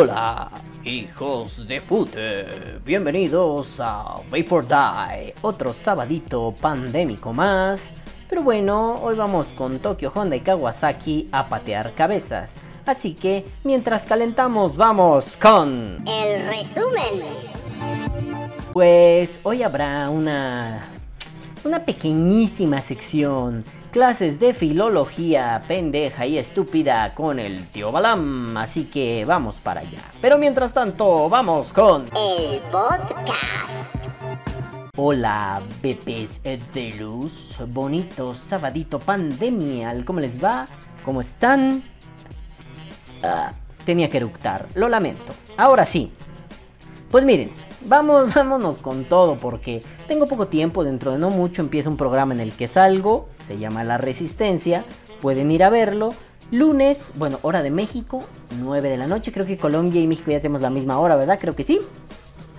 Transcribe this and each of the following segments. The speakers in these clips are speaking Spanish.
Hola, hijos de puta. Bienvenidos a Vapor Die, otro sabadito pandémico más. Pero bueno, hoy vamos con Tokyo Honda y Kawasaki a patear cabezas. Así que, mientras calentamos, vamos con... El resumen. Pues hoy habrá una... Una pequeñísima sección. Clases de filología pendeja y estúpida con el tío Balam. Así que vamos para allá. Pero mientras tanto, vamos con... El podcast. Hola, bebés de luz, bonitos, sabadito pandemial, ¿cómo les va? ¿Cómo están? Ah, tenía que eructar, lo lamento. Ahora sí. Pues miren, vamos, vámonos con todo porque tengo poco tiempo, dentro de no mucho empieza un programa en el que salgo, se llama La Resistencia, pueden ir a verlo. Lunes, bueno, hora de México, 9 de la noche, creo que Colombia y México ya tenemos la misma hora, ¿verdad? Creo que sí.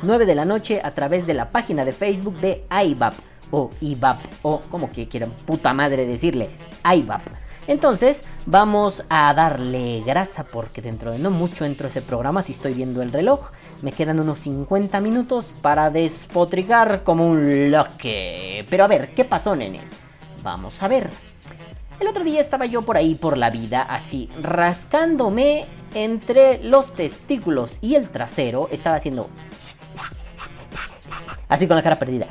9 de la noche a través de la página de Facebook de IVAP o IVAP o como que quieran puta madre decirle IVAP. Entonces vamos a darle grasa porque dentro de no mucho entro ese programa si estoy viendo el reloj. Me quedan unos 50 minutos para despotricar como un loque. Pero a ver, ¿qué pasó nenes? Vamos a ver. El otro día estaba yo por ahí por la vida así rascándome entre los testículos y el trasero. Estaba haciendo Así con la cara perdida.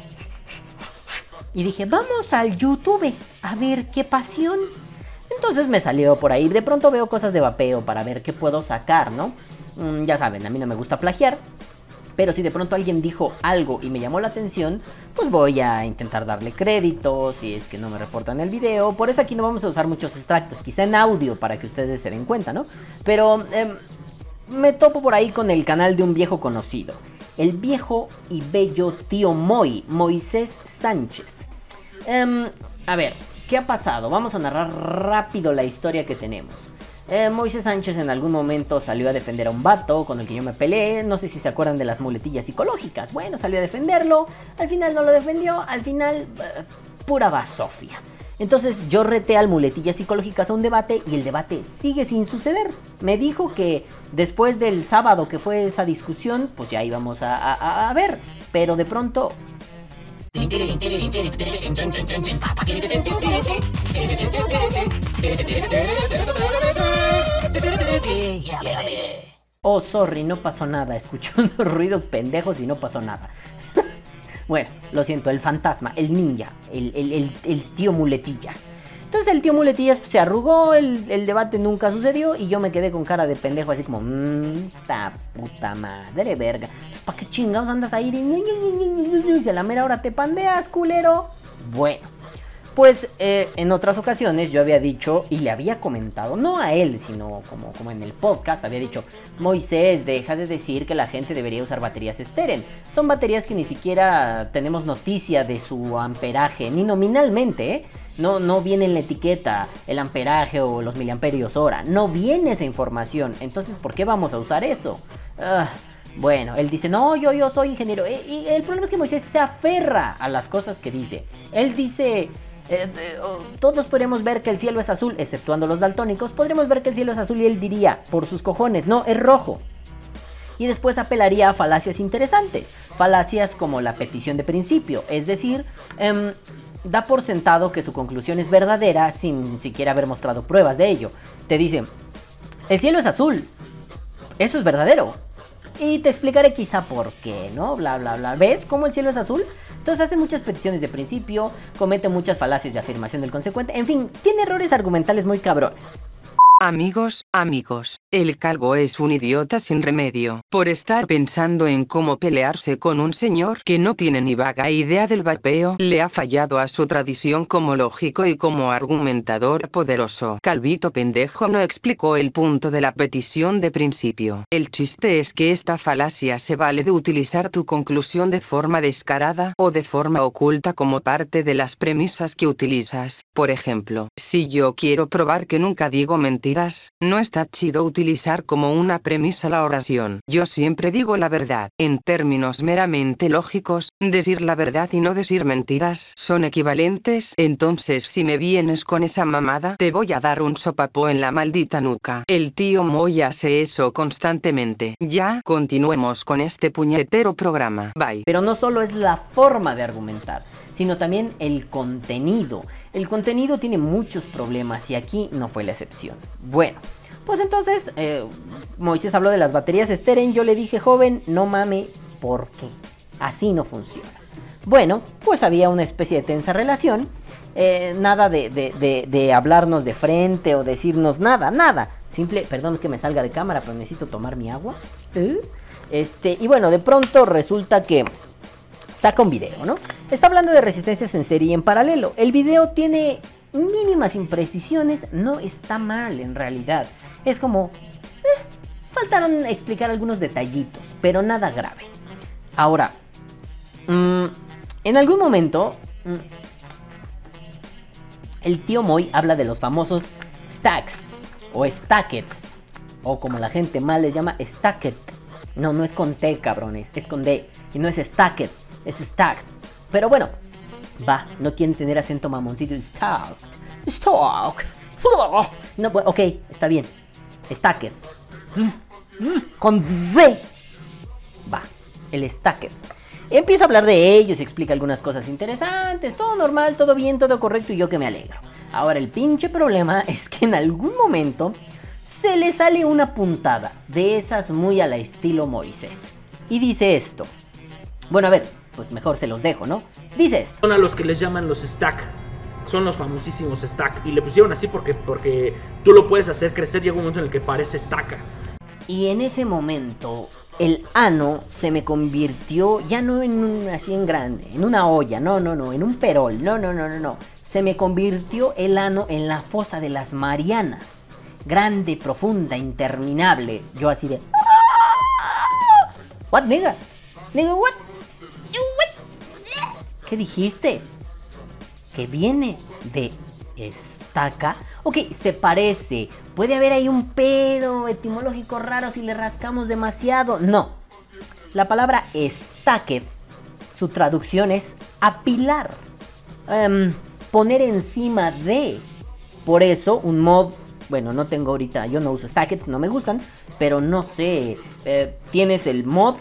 Y dije, vamos al YouTube a ver qué pasión. Entonces me salió por ahí. De pronto veo cosas de vapeo para ver qué puedo sacar, ¿no? Mm, ya saben, a mí no me gusta plagiar. Pero si de pronto alguien dijo algo y me llamó la atención, pues voy a intentar darle crédito si es que no me reportan el video. Por eso aquí no vamos a usar muchos extractos, quizá en audio para que ustedes se den cuenta, ¿no? Pero em, me topo por ahí con el canal de un viejo conocido el viejo y bello tío Moy, Moisés Sánchez. Em, a ver, ¿qué ha pasado? Vamos a narrar rápido la historia que tenemos. Eh, Moisés Sánchez en algún momento salió a defender a un vato con el que yo me peleé. No sé si se acuerdan de las muletillas psicológicas. Bueno, salió a defenderlo. Al final no lo defendió. Al final, eh, pura basofia. Entonces yo reté al muletillas psicológicas a un debate y el debate sigue sin suceder. Me dijo que después del sábado que fue esa discusión, pues ya íbamos a, a ver. Pero de pronto Oh, sorry, no pasó nada. Escuché unos ruidos pendejos y no pasó nada. Bueno, lo siento, el fantasma, el ninja, el, tío muletillas. Entonces el tío muletillas se arrugó, el, debate nunca sucedió y yo me quedé con cara de pendejo así como, mmm, ta puta madre, verga. ¿Para qué chingados andas ahí? Y a la mera hora te pandeas, culero. Bueno, pues eh, en otras ocasiones yo había dicho y le había comentado, no a él, sino como, como en el podcast, había dicho, Moisés, deja de decir que la gente debería usar baterías Steren. Son baterías que ni siquiera tenemos noticia de su amperaje, ni nominalmente, ¿eh? No, no viene en la etiqueta el amperaje o los miliamperios hora. No viene esa información. Entonces, ¿por qué vamos a usar eso? Ah, bueno, él dice, no, yo, yo soy ingeniero. Eh, y el problema es que Moisés se aferra a las cosas que dice. Él dice, eh, todos podríamos ver que el cielo es azul, exceptuando los daltónicos, podríamos ver que el cielo es azul y él diría, por sus cojones, no, es rojo. Y después apelaría a falacias interesantes, falacias como la petición de principio, es decir, em, da por sentado que su conclusión es verdadera sin siquiera haber mostrado pruebas de ello. Te dice, el cielo es azul, eso es verdadero, y te explicaré quizá por qué, ¿no? Bla, bla, bla. ¿Ves cómo el cielo es azul? Entonces hace muchas peticiones de principio, comete muchas falacias de afirmación del consecuente, en fin, tiene errores argumentales muy cabrones. Amigos, amigos, el calvo es un idiota sin remedio, por estar pensando en cómo pelearse con un señor que no tiene ni vaga idea del vapeo, le ha fallado a su tradición como lógico y como argumentador poderoso. Calvito pendejo no explicó el punto de la petición de principio. El chiste es que esta falacia se vale de utilizar tu conclusión de forma descarada o de forma oculta como parte de las premisas que utilizas. Por ejemplo, si yo quiero probar que nunca digo mentiras, no está chido utilizar como una premisa la oración. Yo siempre digo la verdad. En términos meramente lógicos, decir la verdad y no decir mentiras son equivalentes. Entonces si me vienes con esa mamada, te voy a dar un sopapo en la maldita nuca. El tío Moy hace eso constantemente. Ya, continuemos con este puñetero programa. Bye. Pero no solo es la forma de argumentar, sino también el contenido. El contenido tiene muchos problemas y aquí no fue la excepción. Bueno, pues entonces eh, Moisés habló de las baterías Steren. Yo le dije, joven, no mame, ¿por qué? Así no funciona. Bueno, pues había una especie de tensa relación. eh, nada de, de- de- de hablarnos de frente o decirnos nada, nada. Simple, perdón es que me salga de cámara, pero necesito tomar mi agua. ¿Eh? Este, y bueno, de pronto resulta que saca un video, ¿no? Está hablando de resistencias en serie y en paralelo. El video tiene mínimas imprecisiones, no está mal en realidad. Es como... eh, faltaron explicar algunos detallitos, pero nada grave. Ahora, mm, en algún momento, mm, el tío Moy habla de los famosos stacks o stackets, o como la gente mal les llama, stacket. No, no es con T, cabrones, es con D. Y no es stacket, es stacked. Pero bueno, va, no quieren tener acento mamoncito. Stacked, stacked. No, ok, está bien. Stacked. Con D. Va, el stacket. Empieza a hablar de ellos explica algunas cosas interesantes. Todo normal, todo bien, todo correcto y yo que me alegro. Ahora el pinche problema es que en algún momento se le sale una puntada de esas muy a la estilo Moisés. Y dice esto. Bueno, a ver, pues mejor se los dejo, ¿no? Dice esto. Son a los que les llaman los stack. Son los famosísimos stack. Y le pusieron así porque, porque tú lo puedes hacer crecer. Llega un momento en el que parece estaca. Y en ese momento el ano se me convirtió ya no en un así en grande, en una olla, no, no, no, en un perol, no, no, no, no, no. Se me convirtió el ano en la fosa de las Marianas. Grande, profunda, interminable. Yo así de... What, nigga? Nigga, what? ¿Qué dijiste? que viene de estaca. Ok, se parece. Puede haber ahí un pedo etimológico raro si le rascamos demasiado. No. La palabra stacked, su traducción es apilar. Em, poner encima de. Por eso, un mod. Bueno, no tengo ahorita. Yo no uso stackets, no me gustan. Pero no sé. eh, tienes el mod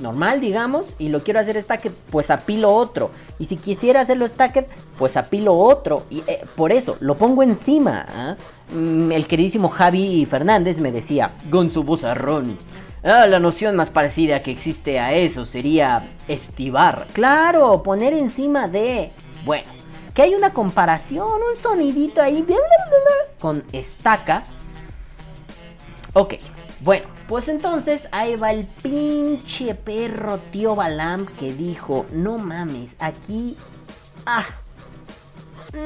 normal, digamos, y lo quiero hacer stacked, pues apilo otro. Y si quisiera hacerlo stacked, pues apilo otro. Y eh, por eso, lo pongo encima. ¿ah? Mm, El queridísimo Javi Fernández me decía, Gonzo Bozarrón. Ah, la noción más parecida que existe a eso sería estivar. Claro, poner encima de. Bueno, que hay una comparación, un sonidito ahí con estaca. Ok, bueno, pues entonces ahí va el pinche perro tío Balam que dijo, no mames, aquí... Ah,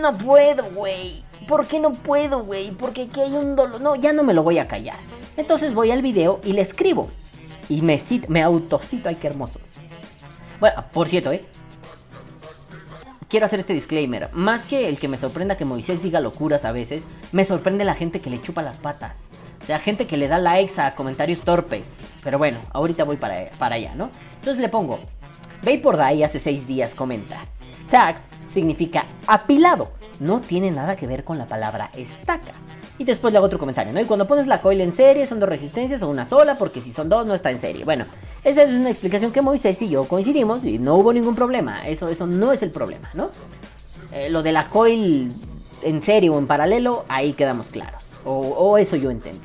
no puedo, güey. ¿Por qué no puedo, güey? Porque aquí hay un dolor. No, ya no me lo voy a callar. Entonces voy al video y le escribo. Y me, cit- me autocito, ay, qué hermoso. Bueno, por cierto, ¿eh? Quiero hacer este disclaimer. Más que el que me sorprenda que Moisés diga locuras a veces, me sorprende la gente que le chupa las patas. O sea, gente que le da likes a comentarios torpes. Pero bueno, ahorita voy para, para allá, ¿no? Entonces le pongo, Vapor Die hace 6 días comenta, Stacked significa apilado. No tiene nada que ver con la palabra estaca. Y después le hago otro comentario, ¿no? Y cuando pones la coil en serie, son dos resistencias o una sola, porque si son dos no está en serie. Bueno, esa es una explicación que Moisés y yo coincidimos y no hubo ningún problema. Eso, eso no es el problema, ¿no? Eh, lo de la coil en serie o en paralelo, ahí quedamos claros. O, o eso yo entiendo.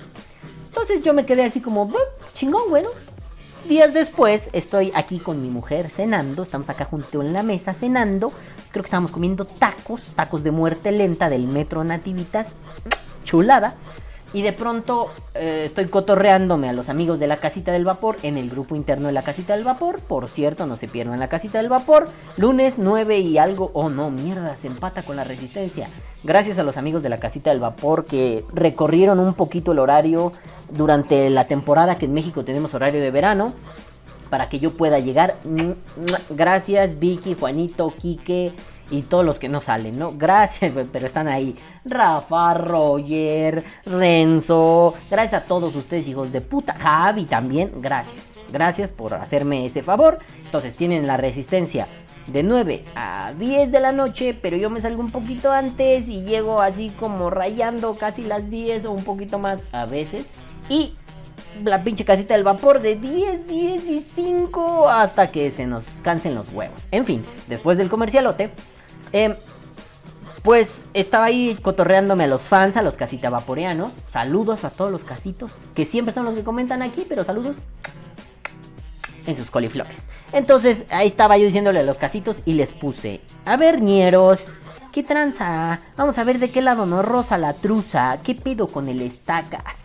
Entonces yo me quedé así como, "Bah, chingón, bueno. Días después estoy aquí con mi mujer cenando, estamos acá junto en la mesa cenando, creo que estábamos comiendo tacos, tacos de muerte lenta del metro Nativitas, chulada. Y de pronto eh, estoy cotorreándome a los amigos de la casita del vapor en el grupo interno de la casita del vapor. Por cierto, no se pierdan la casita del vapor. Lunes 9 y algo. Oh no, mierda, se empata con la resistencia. Gracias a los amigos de la casita del vapor que recorrieron un poquito el horario durante la temporada que en México tenemos horario de verano. Para que yo pueda llegar. Gracias Vicky, Juanito, Quique y todos los que no salen, ¿no? Gracias, güey, pero están ahí. Rafa, Roger, Renzo, gracias a todos ustedes, hijos de puta. Javi también, gracias. Gracias por hacerme ese favor. Entonces tienen la resistencia de 9 a 10 de la noche, pero yo me salgo un poquito antes y llego así como rayando casi las 10 o un poquito más a veces. Y la pinche casita del vapor de 10, 10 y 5 hasta que se nos cansen los huevos. En fin, después del comercialote, eh, pues estaba ahí cotorreándome a los fans, a los casita vaporeanos. Saludos a todos los casitos, que siempre son los que comentan aquí, pero saludos en sus coliflores. Entonces ahí estaba yo diciéndole a los casitos y les puse, a ver, ñeros. ¿Qué tranza? Vamos a ver de qué lado nos rosa la truza. ¿Qué pedo con el estacas?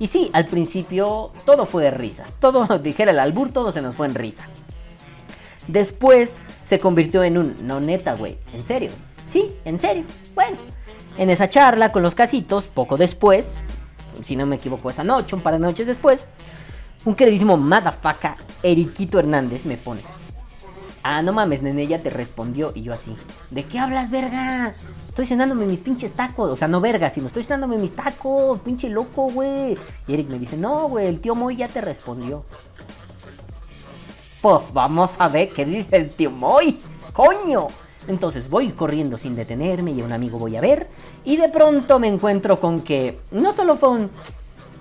Y sí, al principio todo fue de risas. Todo, dijera el albur, todo se nos fue en risa. Después se convirtió en un, no neta, güey, ¿en serio? Sí, en serio. Bueno, en esa charla con los casitos, poco después, si no me equivoco esa noche, un par de noches después, un queridísimo madafaca, Eriquito Hernández, me pone. Ah, no mames, nene, ya te respondió. Y yo así, ¿de qué hablas, verga? Estoy cenándome mis pinches tacos. O sea, no verga, sino estoy cenándome mis tacos, pinche loco, güey. Y Eric me dice, no, güey, el tío Moy ya te respondió. Pues vamos a ver qué dice el tío. ¡Coño! Entonces voy corriendo sin detenerme y a un amigo voy a ver. Y de pronto me encuentro con que no solo fue un...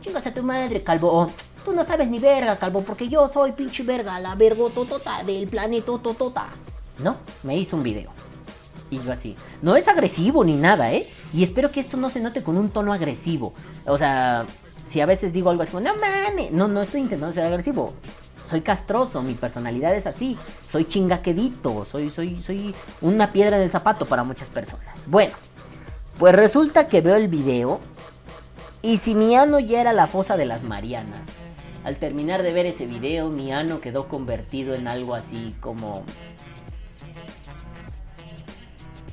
Chingas a tu madre, calvo. o, Tú no sabes ni verga, calvo, porque yo soy pinche verga, la vergototota del planeta totota. No, me hizo un video. Y yo así. No es agresivo ni nada, ¿eh? Y espero que esto no se note con un tono agresivo. O sea, si a veces digo algo así como, no mames. No, no estoy intentando ser agresivo. Soy castroso, mi personalidad es así. Soy chingaquedito, soy, soy, soy una piedra en el zapato para muchas personas. Bueno, pues resulta que veo el video. Y si mi ano ya era la fosa de las Marianas. Al terminar de ver ese video, mi ano quedó convertido en algo así como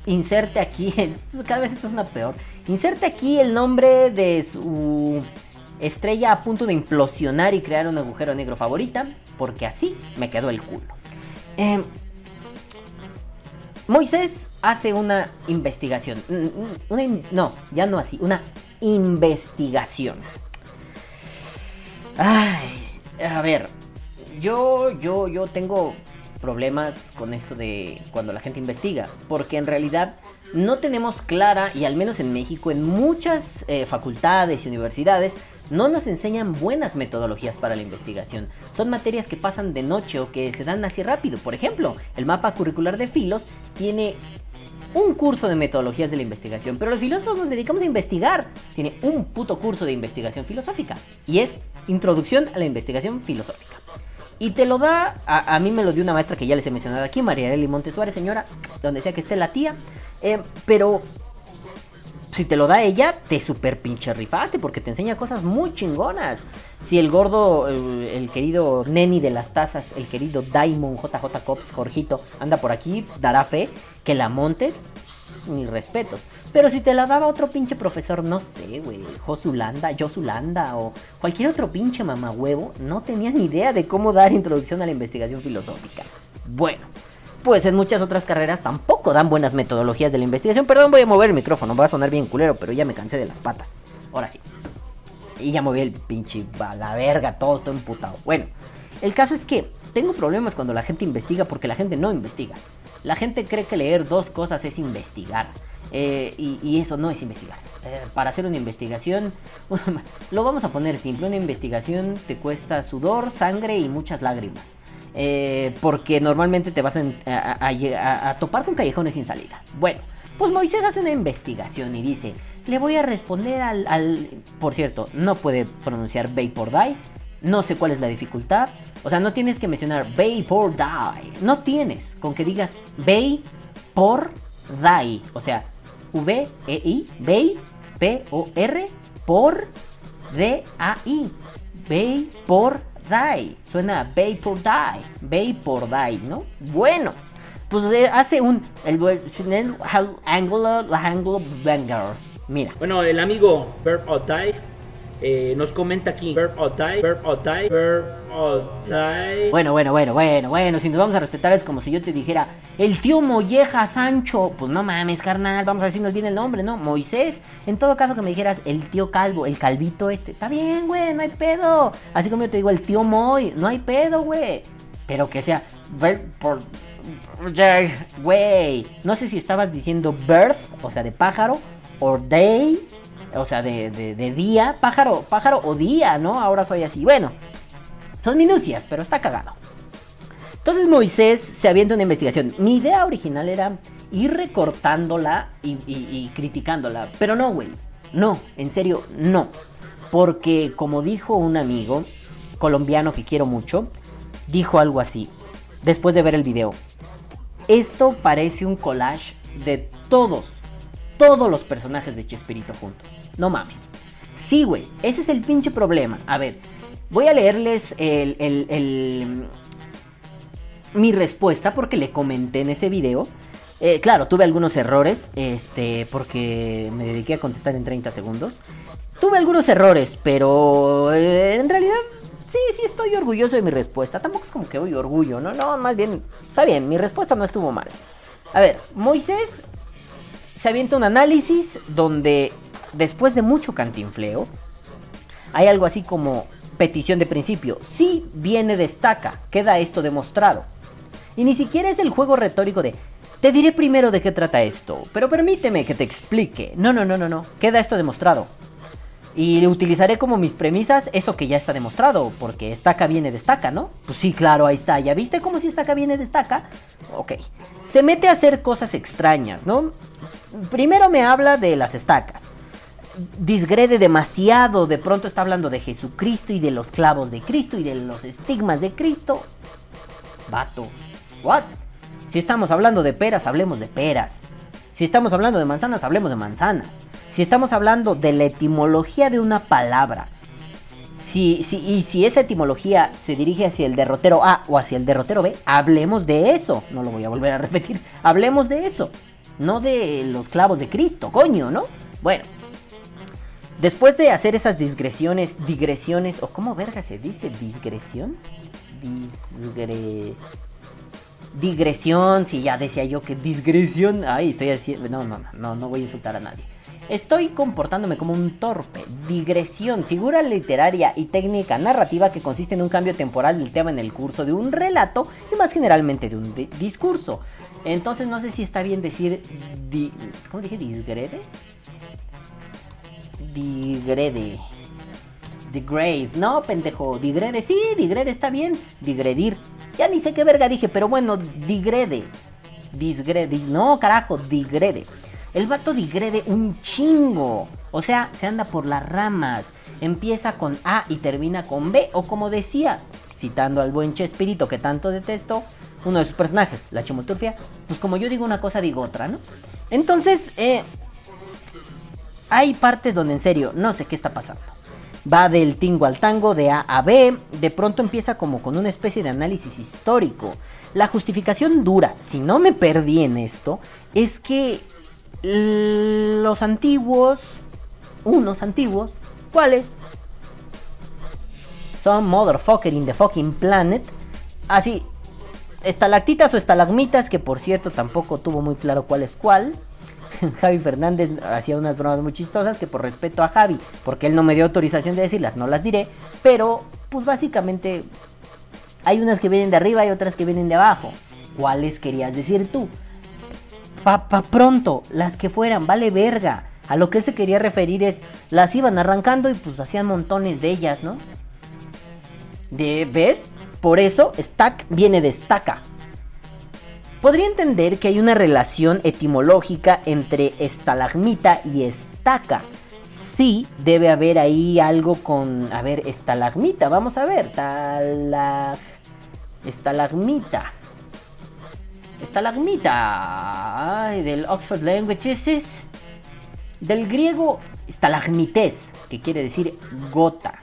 inserte aquí, cada vez esto es una peor. Inserte aquí el nombre de su estrella a punto de implosionar y crear un agujero negro favorita, porque así me quedó el culo. Em, Moisés hace una investigación. Una no, ya no así, una investigación. Ay, a ver, yo, yo, yo tengo problemas con esto de cuando la gente investiga, porque en realidad no tenemos clara, y al menos en México, en muchas eh, facultades y universidades, no nos enseñan buenas metodologías para la investigación. Son materias que pasan de noche o que se dan así rápido. Por ejemplo, el mapa curricular de Filos tiene un curso de metodologías de la investigación, pero los filósofos nos dedicamos a investigar. Tiene un puto curso de investigación filosófica y es Introducción a la Investigación Filosófica. Y te lo da, a, mí me lo dio una maestra que ya les he mencionado aquí, María Arely Montesuárez, señora, donde sea que esté la tía, eh, pero si te lo da ella, te super pinche rifaste porque te enseña cosas muy chingonas. Si el gordo, el, el querido Neni de las tazas, el querido Diamond JJ Cops, Jorgito, anda por aquí, dará fe que la montes, mis respetos. Pero si te la daba otro pinche profesor, no sé, güey, Josulanda, Josulanda o cualquier otro pinche mamahuevo, no tenía ni idea de cómo dar introducción a la investigación filosófica. Bueno, pues en muchas otras carreras tampoco dan buenas metodologías de la investigación. Perdón, voy a mover el micrófono, va a sonar bien culero, pero ya me cansé de las patas. Ahora sí. Y ya moví el pinche a la verga, todo, todo emputado. Bueno, el caso es que tengo problemas cuando la gente investiga porque la gente no investiga. La gente cree que leer dos cosas es investigar. eh, y, eso no es investigar. Eh, para hacer una investigación, lo vamos a poner simple. Una investigación te cuesta sudor, sangre y muchas lágrimas. Eh, porque normalmente te vas a, topar con callejones sin salida. Bueno, pues Moisés hace una investigación y dice, le voy a responder al... Por cierto, no puede pronunciar Vapor Die. No sé cuál es la dificultad. O sea, no tienes que mencionar Vapor Die. No tienes. Con que digas Vapor Die. O sea, V-E-I, Vapor, P-O-R, por D-A-I. Vapor Die. Suena Vapor Die. Vapor Die, ¿no? Bueno. Pues eh, hace un... El, el Angular, la Angular Banger. Mira. Bueno, el amigo Verb or Die Eh, nos comenta aquí, verb or die, verb or die, verb. Bueno, bueno, bueno, bueno, bueno, si nos vamos a respetar es como si yo te dijera, el tío Molleja Sancho. Pues no mames, carnal, vamos a decirnos bien el nombre, ¿no? Moisés. En todo caso que me dijeras el tío Calvo, el calvito este. Está bien, güey, no hay pedo. Así como yo te digo el tío Moy, no hay pedo, güey. Pero que sea, por... Güey, no sé si estabas diciendo birth, o sea, de pájaro, o day, o sea, de, de día, pájaro, pájaro o día, ¿no? Ahora soy así. Bueno, son minucias, pero está cagado. Entonces Moisés se avienta una investigación. Mi idea original era ir recortándola y, criticándola. Pero no, güey. No, en serio, no. Porque como dijo un amigo colombiano que quiero mucho, dijo algo así. Después de ver el video. Esto parece un collage de todos, todos los personajes de Chespirito juntos. No mames. Sí, güey, ese es el pinche problema. A ver, voy a leerles el, mi respuesta porque le comenté en ese video. Eh, claro, tuve algunos errores, este, porque me dediqué a contestar en 30 segundos. Tuve algunos errores, pero eh, en realidad sí, sí estoy orgulloso de mi respuesta. Tampoco es como que hoy orgullo, ¿no? No, más bien, está bien, mi respuesta no estuvo mal. A ver, Moisés se avienta un análisis donde después de mucho cantinfleo, hay algo así como petición de principio. Sí viene destaca, queda esto demostrado. Y ni siquiera es el juego retórico de te diré primero de qué trata esto, pero permíteme que te explique. No, no, no, no, no, queda esto demostrado. Y utilizaré como mis premisas eso que ya está demostrado, porque estaca viene destaca, ¿no? Pues sí, claro, ahí está. ¿Ya viste cómo si estaca viene destaca? Ok. Se mete a hacer cosas extrañas, ¿no? Primero me habla de las estacas disgrede demasiado. De pronto está hablando de Jesucristo y de los clavos de Cristo y de los estigmas de Cristo. Vato. What? Si estamos hablando de peras, hablemos de peras. Si estamos hablando de manzanas, hablemos de manzanas. Si estamos hablando de la etimología de una palabra. Si, si, y si esa etimología se dirige hacia el derrotero A o hacia el derrotero B, hablemos de eso. No lo voy a volver a repetir. Hablemos de eso. No de los clavos de Cristo, coño, ¿no? Bueno, Después de hacer esas digresiones, digresiones, o cómo verga se dice, digresión, disgre... Digresión, si ya decía yo que digresión, ay, estoy haciendo, no, no, no, no, voy a insultar a nadie. Estoy comportándome como un torpe. Digresión, figura literaria y técnica narrativa que consiste en un cambio temporal del tema en el curso de un relato y más generalmente de un di- discurso. Entonces no sé si está bien decir, ¿cómo dije? Disgrede. Digrede. Degrade. No, pendejo. Digrede. Sí, digrede está bien. Digredir. Ya ni sé qué verga dije, pero bueno, digrede. Disgrede. No, carajo, digrede. El vato digrede un chingo. O sea, se anda por las ramas. Empieza con A y termina con B. O como decía, citando al buen Chespirito que tanto detesto, uno de sus personajes, la Chimoturfia, pues como yo digo una cosa, digo otra, ¿no? Entonces, eh, hay partes donde en serio no sé qué está pasando. Va del tingo al tango, de A a B, de pronto empieza como con una especie de análisis histórico. La justificación dura, si no me perdí en esto, es que los antiguos, unos antiguos, ¿cuáles? Son motherfucker in the fucking planet. Así, estalactitas o estalagmitas, que por cierto tampoco tuvo muy claro cuál es cuál. Javi Fernández hacía unas bromas muy chistosas que por respeto a Javi, porque él no me dio autorización de decirlas, no las diré, pero pues básicamente hay unas que vienen de arriba y otras que vienen de abajo. ¿Cuáles querías decir tú? Pa, pa pronto, las que fueran, vale verga. A lo que él se quería referir es, las iban arrancando y pues hacían montones de ellas, ¿no? De, ¿Ves? Por eso, stack viene de estaca. Podría entender que hay una relación etimológica entre estalagmita y estaca. Sí, debe haber ahí algo con... A ver, estalagmita, vamos a ver. Talag... Estalagmita. Estalagmita. Ay, del Oxford Languages. es Del griego estalagmites, que quiere decir gota.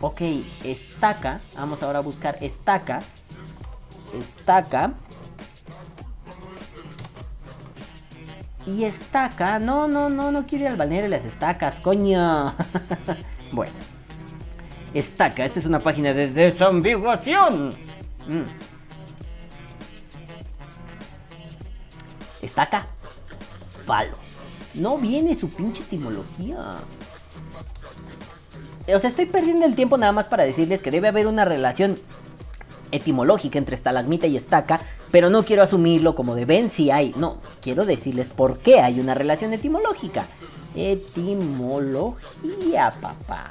Ok, estaca. Vamos ahora a buscar estaca. Estaca. Y estaca. No, no, no, no quiero ir al balneario las estacas, coño. Bueno. Estaca, esta es una página de desambiguación. Mm. Estaca, palo. No viene su pinche etimología. O sea, estoy perdiendo el tiempo nada más para decirles que debe haber una relación etimológica entre estalagmita y estaca, pero no quiero asumirlo como de ven si hay. No, quiero decirles por qué hay una relación etimológica. Etimología, papá.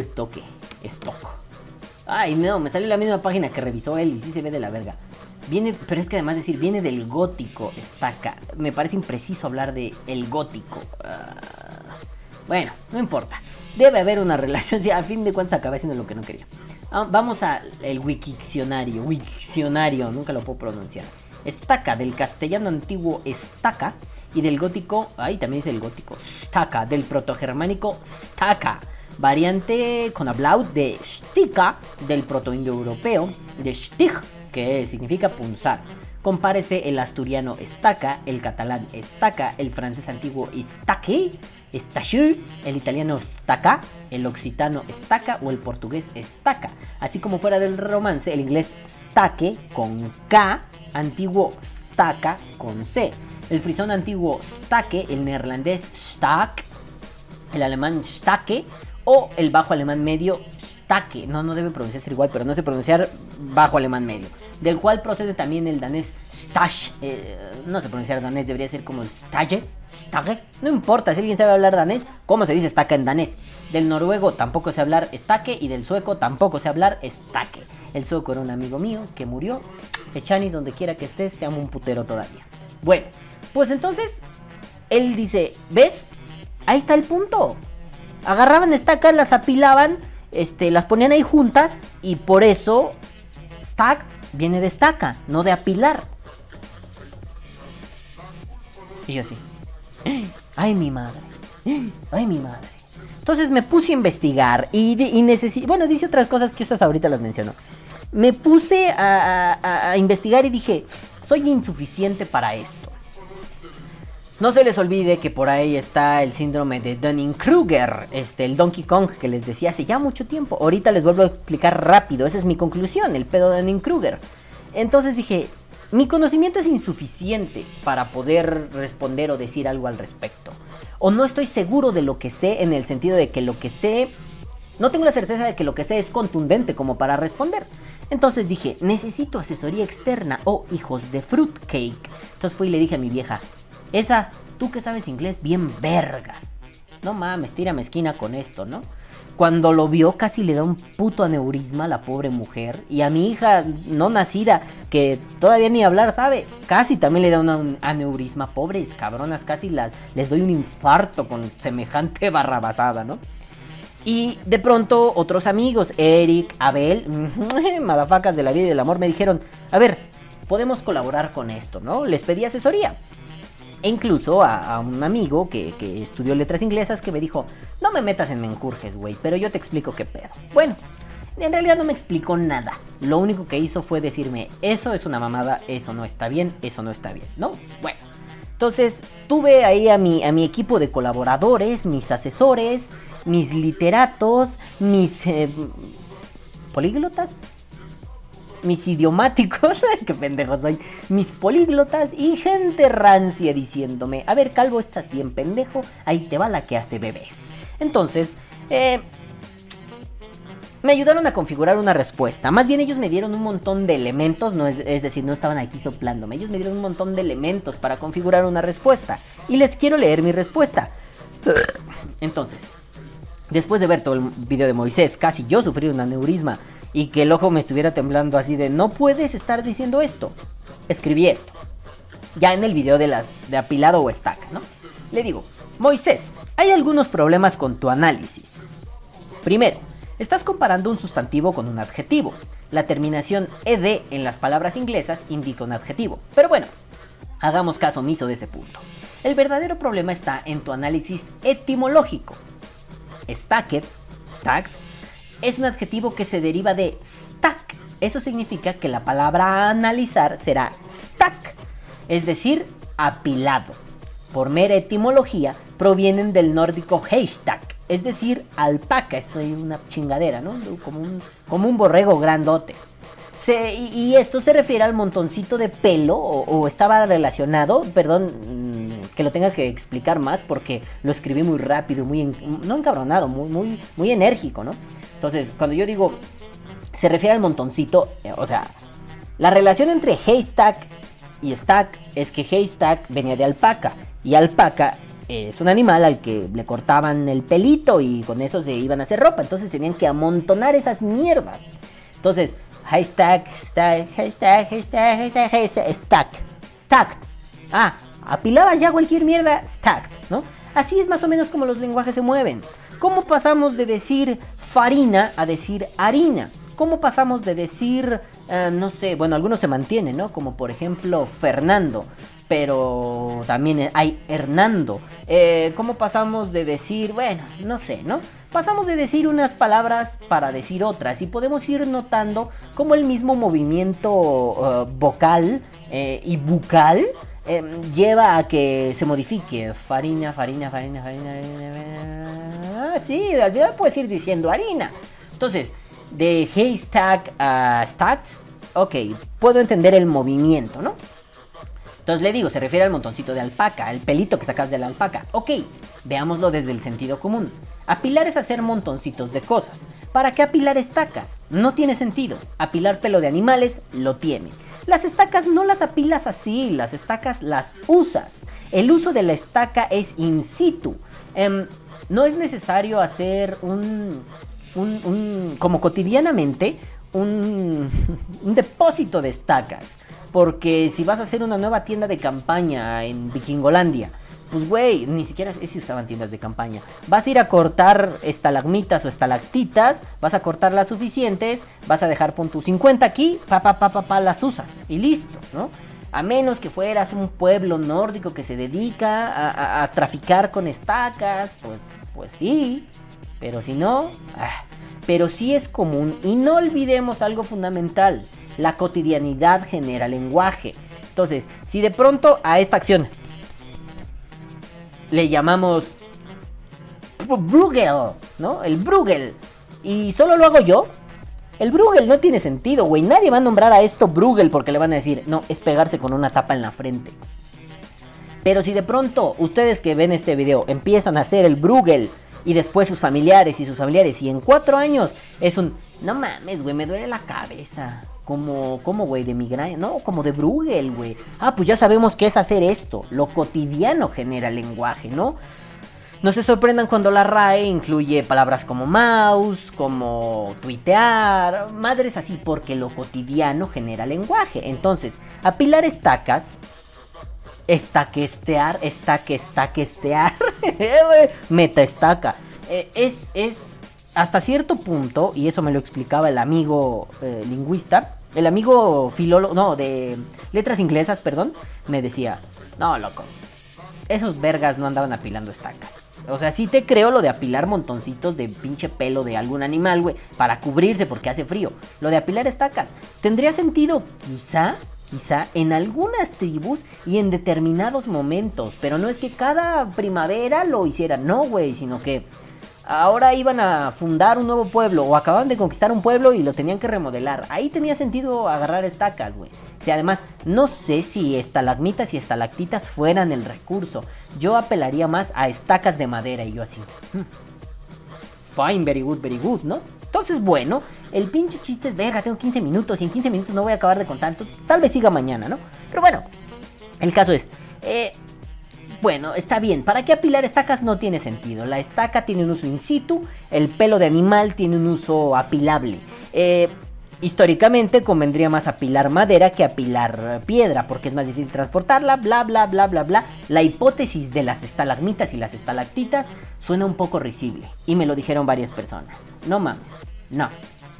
Estoque, stock. Ay, no, me salió la misma página que revisó él y sí se ve de la verga. Viene, pero es que además decir, viene del gótico, estaca. Me parece impreciso hablar de el gótico. Ah, bueno, no importa. Debe haber una relación. Si al fin de cuentas acabé haciendo lo que no quería. Ah, vamos al Wikiccionario. Wikiccionario, nunca lo puedo pronunciar. Estaca, del castellano antiguo estaca. Y del gótico, ahí también dice el gótico, staka, del protogermánico staka, variante con hablaut de stika, del protoindoeuropeo, de stig, que significa punzar. Compárese el asturiano estaca, el catalán estaca, el francés antiguo estaque, estache, el italiano staka, el occitano estaca o el portugués estaca. Así como fuera del romance, el inglés stake con K, antiguo staka con C el frisón antiguo stake, el neerlandés stak, el alemán stake o el bajo alemán medio stake. No, no debe pronunciarse igual, pero no sé pronunciar bajo alemán medio. Del cual procede también el danés stash. Eh, no sé pronunciar danés, debería ser como stage, stage. No importa, si alguien sabe hablar danés, ¿cómo se dice stake en danés? Del noruego tampoco sé hablar stake y del sueco tampoco sé hablar stake. El sueco era un amigo mío que murió. Echani, donde quiera que estés, te amo un putero todavía. Bueno, pues entonces, él dice, ¿ves? Ahí está el punto. Agarraban estacas, las apilaban, este, las ponían ahí juntas y por eso stack viene de estaca, no de apilar. Y yo así. Ay, mi madre. Ay, mi madre. Entonces me puse a investigar y, y Bueno, dice otras cosas que esas ahorita las menciono. Me puse a, a investigar y dije, soy insuficiente para esto. No se les olvide que por ahí está el síndrome de Dunning-Kruger, este, el Donkey Kong que les decía hace ya mucho tiempo. Ahorita les vuelvo a explicar rápido, esa es mi conclusión, el pedo de Dunning-Kruger. Entonces dije, mi conocimiento es insuficiente para poder responder o decir algo al respecto. O no estoy seguro de lo que sé en el sentido de que lo que sé... No tengo la certeza de que lo que sé es contundente como para responder. Entonces dije, necesito asesoría externa o hijos de fruitcake. Entonces fui y le dije a mi vieja, esa, tú que sabes inglés, bien vergas. No mames, tírame esquina con esto, ¿no? Cuando lo vio casi le da un puto aneurisma a la pobre mujer. Y a mi hija no nacida, que todavía ni hablar sabe, casi también le da un aneurisma. Pobres cabronas, casi las, les doy un infarto con semejante barrabasada, ¿no? Y de pronto otros amigos, Eric, Abel, madafacas de la vida y del amor, me dijeron, a ver, podemos colaborar con esto, ¿no? Les pedí asesoría. E incluso a, un amigo que, estudió letras inglesas que me dijo, no me metas en mencurjes, güey, pero yo te explico qué pedo. Bueno, en realidad no me explicó nada. Lo único que hizo fue decirme, eso es una mamada, eso no está bien, eso no está bien, ¿no? Bueno, entonces tuve ahí a mi, a mi equipo de colaboradores, mis asesores, mis literatos, mis... Eh, políglotas, mis idiomáticos, qué pendejo soy, mis políglotas y gente rancia diciéndome, a ver Calvo, estás bien pendejo, ahí te va la que hace bebés. Entonces, eh, me ayudaron a configurar una respuesta. Más bien ellos me dieron un montón de elementos, no es, decir, no estaban aquí soplándome. Ellos me dieron un montón de elementos para configurar una respuesta. Y les quiero leer mi respuesta. Entonces, después de ver todo el video de Moisés, casi yo sufrí un aneurisma y que el ojo me estuviera temblando así de no puedes estar diciendo esto. Escribí esto. Ya en el video de las de apilado o estaca, ¿no? Le digo, Moisés, hay algunos problemas con tu análisis. Primero, estás comparando un sustantivo con un adjetivo. La terminación ed en las palabras inglesas indica un adjetivo. Pero bueno, hagamos caso omiso de ese punto. El verdadero problema está en tu análisis etimológico. Stacked, stacked, es un adjetivo que se deriva de stack. Eso significa que la palabra analizar será stack, es decir, apilado. por mera etimología, provienen del nórdico hashtag, es decir, alpaca, es una chingadera, ¿no? Como un, como un borrego grandote. Y, esto se refiere al montoncito de pelo, o, estaba relacionado, perdón mm, que lo tenga que explicar más porque lo escribí muy rápido, muy, no encabronado, muy, muy, muy enérgico, ¿no? Entonces, cuando yo digo, se refiere al montoncito, eh, o sea, la relación entre haystack y stack es que haystack venía de alpaca y alpaca es un animal al que le cortaban el pelito y con eso se iban a hacer ropa, entonces tenían que amontonar esas mierdas. Entonces, haystack, stack, haystack, haystack, haystack, haystack, stack, stacked. Ah, apilabas ya cualquier mierda, stacked, ¿no? Así es más o menos como los lenguajes se mueven. ¿Cómo pasamos de decir farina a decir harina? ¿Cómo pasamos de decir, eh, no sé, bueno, algunos se mantienen, ¿no? Como por ejemplo Fernando, pero también hay Hernando. Eh, ¿Cómo pasamos de decir, bueno, no sé, ¿no? Pasamos de decir unas palabras para decir otras y podemos ir notando cómo el mismo movimiento eh, vocal y bucal eh, lleva a que se modifique. Farina, farina, farina, farina, farina, farina. Ah, Sí, al final puedes ir diciendo harina. Entonces, de haystack a stacked, ok, puedo entender el movimiento, ¿no? Entonces le digo, se refiere al montoncito de alpaca, al pelito que sacas de la alpaca. Ok, veámoslo desde el sentido común. Apilar es hacer montoncitos de cosas. ¿Para qué apilar estacas? No tiene sentido. Apilar pelo de animales lo tiene. Las estacas no las apilas así, las estacas las usas. El uso de la estaca es in situ. Em, no es necesario hacer un, un- un- como cotidianamente, un, depósito de estacas. Porque si vas a hacer una nueva tienda de campaña en Vikingolandia, pues güey, ni siquiera si usaban tiendas de campaña. Vas a ir a cortar estalagmitas o estalactitas, vas a cortar las suficientes, vas a dejar pon tus 50 aquí, pa las usas y listo, ¿no? A menos que fueras un pueblo nórdico que se dedica a, a- a traficar con estacas, pues, pues sí. Pero si no, ah, pero sí es común y no olvidemos algo fundamental. La cotidianidad genera lenguaje. Entonces, si de pronto a esta acción le llamamos Bruegel, ¿no? El Bruegel. Y solo lo hago yo. El Bruegel no tiene sentido, güey. Nadie va a nombrar a esto Bruegel porque le van a decir, no, es pegarse con una tapa en la frente. Pero si de pronto ustedes que ven este video empiezan a hacer el Bruegel y después sus familiares y sus familiares y en cuatro años es un, no mames, güey, me duele la cabeza. Como, como, güey, de migraña. No, como de Bruegel, güey. Ah, pues ya sabemos qué es hacer esto. Lo cotidiano genera lenguaje, ¿no? No se sorprendan cuando la RAE incluye palabras como mouse, como tuitear, madres así, porque lo cotidiano genera lenguaje. Entonces, apilar estacas, estaquestear, estaque, estaquestear, meta estaca. Eh, es, es hasta cierto punto, y eso me lo explicaba el amigo eh, lingüista, el amigo filólogo, no, de letras inglesas, perdón, me decía, no, loco, esos vergas no andaban apilando estacas. O sea, sí te creo lo de apilar montoncitos de pinche pelo de algún animal, güey, para cubrirse porque hace frío. Lo de apilar estacas tendría sentido quizá, quizá en algunas tribus y en determinados momentos, pero no es que cada primavera lo hicieran, no, güey, sino que ahora iban a fundar un nuevo pueblo o acababan de conquistar un pueblo y lo tenían que remodelar. Ahí tenía sentido agarrar estacas, güey. Si además, no sé si estalagmitas y estalactitas fueran el recurso. Yo apelaría más a estacas de madera y yo así. "Hmm, Fine, very good, very good, ¿no? Entonces, bueno, el pinche chiste es, verga, tengo 15 minutos y en 15 minutos no voy a acabar de contar. Tal vez siga mañana, ¿no? Pero bueno, el caso es, eh, bueno, está bien. ¿Para qué apilar estacas? No tiene sentido. La estaca tiene un uso in situ, el pelo de animal tiene un uso apilable. Eh, históricamente convendría más apilar madera que apilar piedra, porque es más difícil transportarla, bla, bla, bla, bla, bla. La hipótesis de las estalagmitas y las estalactitas suena un poco risible, y me lo dijeron varias personas. No mames, no.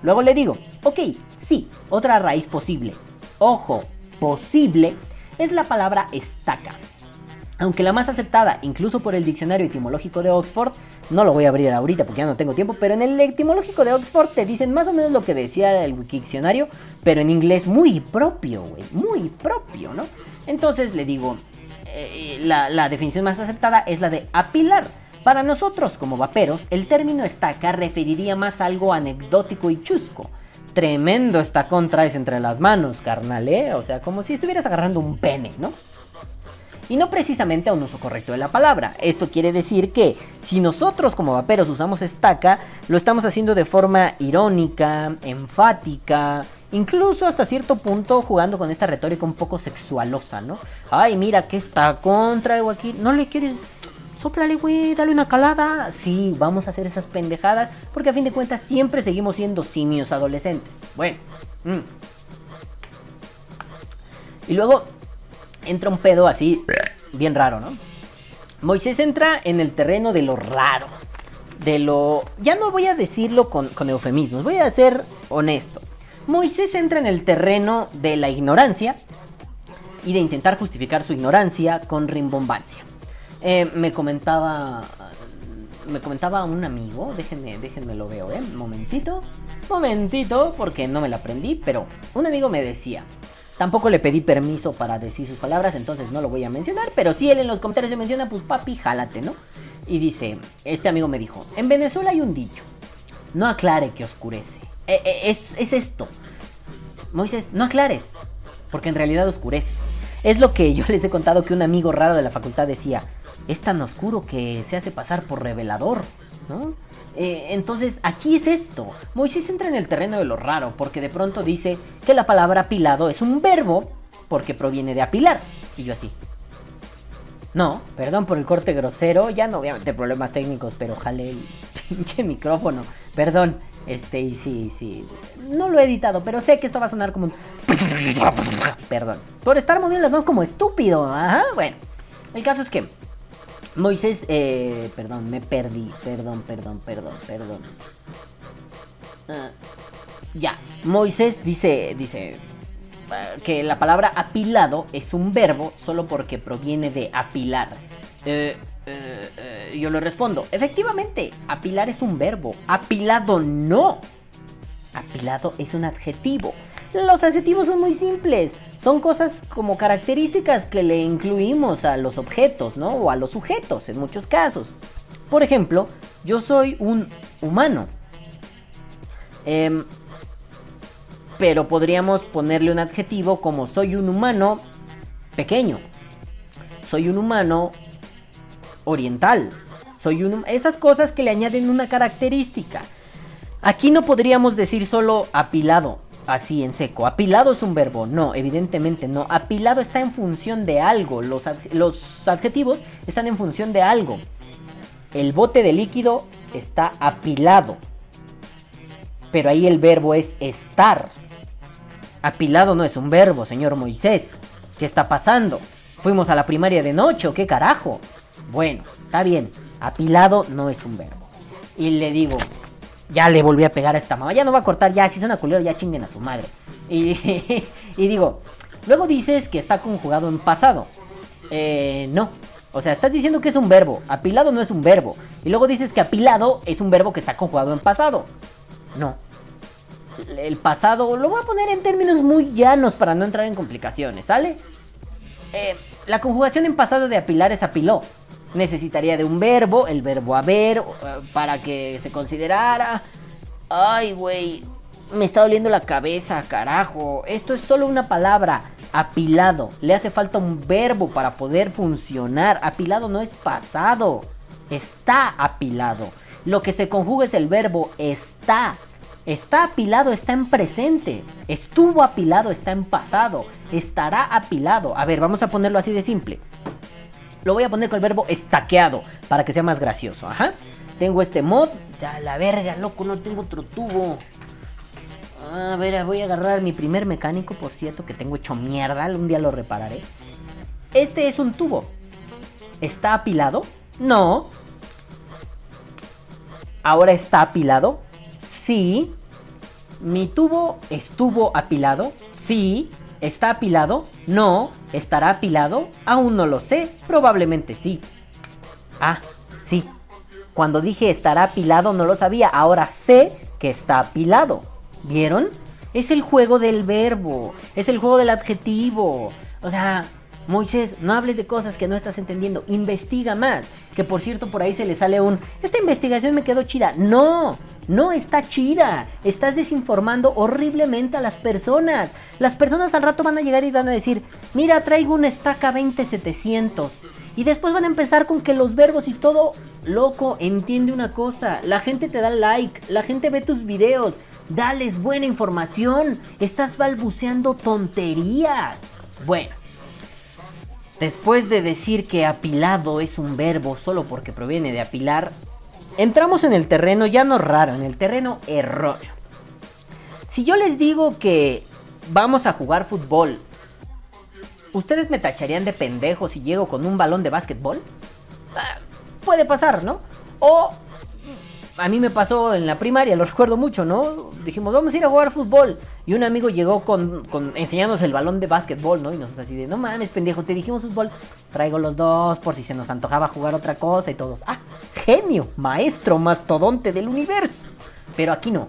Luego le digo, ok, sí, otra raíz posible. Ojo, posible es la palabra estaca. Aunque la más aceptada, incluso por el diccionario etimológico de Oxford, no lo voy a abrir ahorita porque ya no tengo tiempo, pero en el etimológico de Oxford te dicen más o menos lo que decía el diccionario, pero en inglés muy propio, güey, muy propio, ¿no? Entonces le digo, eh, la, la definición más aceptada es la de apilar. Para nosotros, como vaperos, el término estaca referiría más a algo anecdótico y chusco. Tremendo estacón traes entre las manos, carnal, ¿eh? O sea, como si estuvieras agarrando un pene, ¿no? Y no precisamente a un uso correcto de la palabra. Esto quiere decir que si nosotros como vaperos usamos estaca, lo estamos haciendo de forma irónica, enfática, incluso hasta cierto punto jugando con esta retórica un poco sexualosa, ¿no? Ay, mira que está contra aquí, no le quieres Sóplale, güey, dale una calada. Sí, vamos a hacer esas pendejadas. Porque a fin de cuentas siempre seguimos siendo simios adolescentes. Bueno. Mm. Y luego entra un pedo así, bien raro, ¿no? Moisés entra en el terreno de lo raro. De lo... Ya no voy a decirlo con, eufemismos, voy a ser honesto. Moisés entra en el terreno de la ignorancia y de intentar justificar su ignorancia con rimbombancia. Eh, me comentaba. Me comentaba un amigo, déjenme, déjenme lo veo, ¿eh? Momentito, momentito, porque no me la aprendí, pero un amigo me decía. Tampoco le pedí permiso para decir sus palabras, entonces no lo voy a mencionar, pero si él en los comentarios se menciona, pues papi, jálate, ¿no? Y dice, este amigo me dijo, en Venezuela hay un dicho, no aclare que oscurece. Eh, eh, es, es esto. Moisés, no aclares, porque en realidad oscureces. Es lo que yo les he contado que un amigo raro de la facultad decía, es tan oscuro que se hace pasar por revelador, ¿no? Eh, entonces, aquí es esto. Moisés entra en el terreno de lo raro, porque de pronto dice que la palabra apilado es un verbo porque proviene de apilar. Y yo así. No, perdón por el corte grosero, ya no obviamente problemas técnicos, pero jale el pinche micrófono. Perdón, este, y sí, sí. No lo he editado, pero sé que esto va a sonar como un. Perdón. Por estar moviendo las manos como estúpido. Ajá, bueno. El caso es que Moisés, eh, perdón, me perdí. Perdón, perdón, perdón, perdón. Ah, ya, Moisés dice, dice ah, que la palabra apilado es un verbo solo porque proviene de apilar. Eh, eh, eh, yo le respondo, efectivamente, apilar es un verbo, apilado no. Apilado es un adjetivo. Los adjetivos son muy simples. Son cosas como características que le incluimos a los objetos, ¿no? O a los sujetos en muchos casos. Por ejemplo, yo soy un humano. Em, pero podríamos ponerle un adjetivo como soy un humano pequeño. Soy un humano oriental. Soy un esas cosas que le añaden una característica. Aquí no podríamos decir solo apilado así en seco. Apilado es un verbo. No, evidentemente no. Apilado está en función de algo. Los, los adjetivos están en función de algo. El bote de líquido está apilado. Pero ahí el verbo es estar. Apilado no es un verbo, señor Moisés. ¿Qué está pasando? ¿Fuimos a la primaria de noche qué carajo? Bueno, está bien. Apilado no es un verbo. Y le digo, ya le volví a pegar a esta mamá. Ya no va a cortar, ya, si es una culero, ya chinguen a su madre. Y, y digo, luego dices que está conjugado en pasado. Eh, no. O sea, estás diciendo que es un verbo. Apilado no es un verbo. Y luego dices que apilado es un verbo que está conjugado en pasado. No. El pasado lo voy a poner en términos muy llanos para no entrar en complicaciones, ¿sale? Eh, la conjugación en pasado de apilar es apiló necesitaría de un verbo, el verbo haber, eh, para que se considerara. Ay, güey, me está doliendo la cabeza, carajo. Esto es solo una palabra, apilado. Le hace falta un verbo para poder funcionar. Apilado no es pasado, está apilado. Lo que se conjuga es el verbo está. Está apilado, está en presente. Estuvo apilado, está en pasado. Estará apilado. A ver, vamos a ponerlo así de simple. Lo voy a poner con el verbo estaqueado para que sea más gracioso. Ajá. Tengo este mod. Ya la verga, loco, no tengo otro tubo. A ver, voy a agarrar mi primer mecánico, por cierto, que tengo hecho mierda. Un día lo repararé. Este es un tubo. ¿Está apilado? No. ¿Ahora está apilado? Sí. ¿Mi tubo estuvo apilado? Sí. ¿Está apilado? No. ¿Estará apilado? Aún no lo sé. Probablemente sí. Ah, sí. Cuando dije estará apilado no lo sabía. Ahora sé que está apilado. ¿Vieron? Es el juego del verbo. Es el juego del adjetivo. O sea, Moisés, no hables de cosas que no estás entendiendo, investiga más. Que por cierto, por ahí se le sale un, esta investigación me quedó chida. No, no está chida. Estás desinformando horriblemente a las personas. Las personas al rato van a llegar y van a decir, mira, traigo un estaca 20700. Y después van a empezar con que los verbos y todo, loco, entiende una cosa. La gente te da like, la gente ve tus videos. Dales buena información. Estás balbuceando tonterías. Bueno. Después de decir que apilado es un verbo solo porque proviene de apilar, entramos en el terreno ya no raro, en el terreno erróneo. Si yo les digo que vamos a jugar fútbol, ¿ustedes me tacharían de pendejo si llego con un balón de básquetbol? Ah, puede pasar, ¿no? O a mí me pasó en la primaria, lo recuerdo mucho, ¿no? Dijimos, vamos a ir a jugar fútbol. Y un amigo llegó con, enseñándonos el balón de básquetbol, ¿no? Y nosotros así de, no mames, pendejo, te dijimos fútbol. Traigo los dos por si se nos antojaba jugar otra cosa y todos. Ah, genio, maestro, mastodonte del universo. Pero aquí no.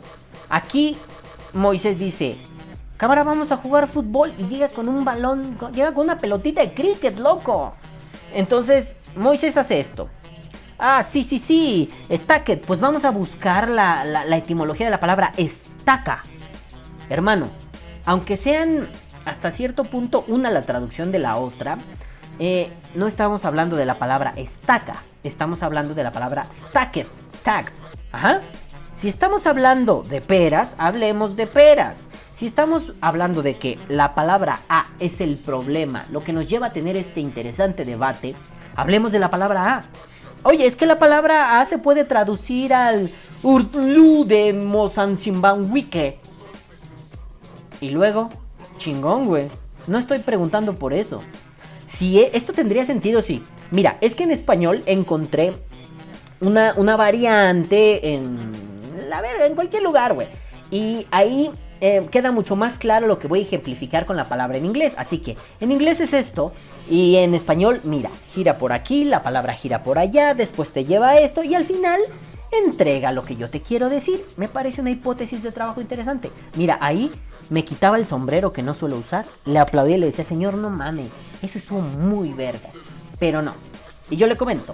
Aquí Moisés dice, cámara, vamos a jugar fútbol. Y llega con un balón, llega con una pelotita de cricket, loco. Entonces, Moisés hace esto. Ah, sí, sí, sí. Stacket. Pues vamos a buscar la, la, etimología de la palabra estaca. Hermano, aunque sean hasta cierto punto una la traducción de la otra, eh, no estamos hablando de la palabra estaca. Estamos hablando de la palabra stacket. Stacked. Ajá. Si estamos hablando de peras, hablemos de peras. Si estamos hablando de que la palabra A es el problema, lo que nos lleva a tener este interesante debate, hablemos de la palabra A. Oye, es que la palabra A se puede traducir al Urtlu de Mozambique. Y luego, chingón, güey. No estoy preguntando por eso. Si e, esto tendría sentido, sí. Mira, es que en español encontré una, una variante en la verga, en cualquier lugar, güey. Y ahí eh, queda mucho más claro lo que voy a ejemplificar con la palabra en inglés. Así que en inglés es esto y en español, mira, gira por aquí, la palabra gira por allá, después te lleva a esto y al final entrega lo que yo te quiero decir. Me parece una hipótesis de trabajo interesante. Mira, ahí me quitaba el sombrero que no suelo usar, le aplaudí y le decía, señor, no mames, eso estuvo muy verga. Pero no. Y yo le comento,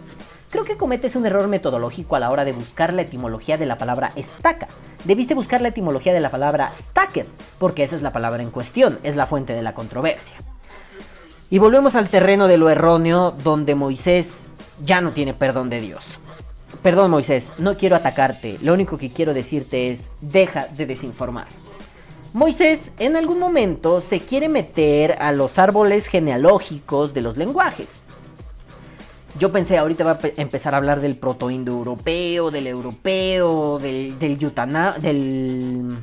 Creo que cometes un error metodológico a la hora de buscar la etimología de la palabra estaca. Debiste buscar la etimología de la palabra stacked, porque esa es la palabra en cuestión, es la fuente de la controversia. Y volvemos al terreno de lo erróneo, donde Moisés ya no tiene perdón de Dios. Perdón Moisés, no quiero atacarte, lo único que quiero decirte es, deja de desinformar. Moisés en algún momento se quiere meter a los árboles genealógicos de los lenguajes. Yo pensé, ahorita va a empezar a hablar del proto-indoeuropeo, del europeo, del, del yutana, del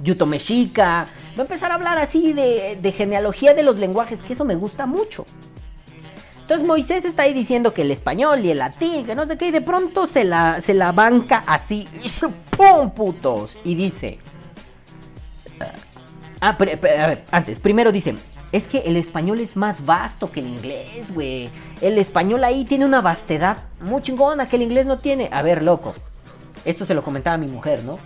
yutomexica. Va a empezar a hablar así de, genealogía de los lenguajes, que eso me gusta mucho. Entonces Moisés está ahí diciendo que el español y el latín, que no sé qué, y de pronto se la, se la banca así, ¡pum! putos, y dice... Ah, a ver, antes, primero dice, es que el español es más vasto que el inglés, güey. El español ahí tiene una vastedad muy chingona que el inglés no tiene. A ver, loco. Esto se lo comentaba mi mujer, ¿no?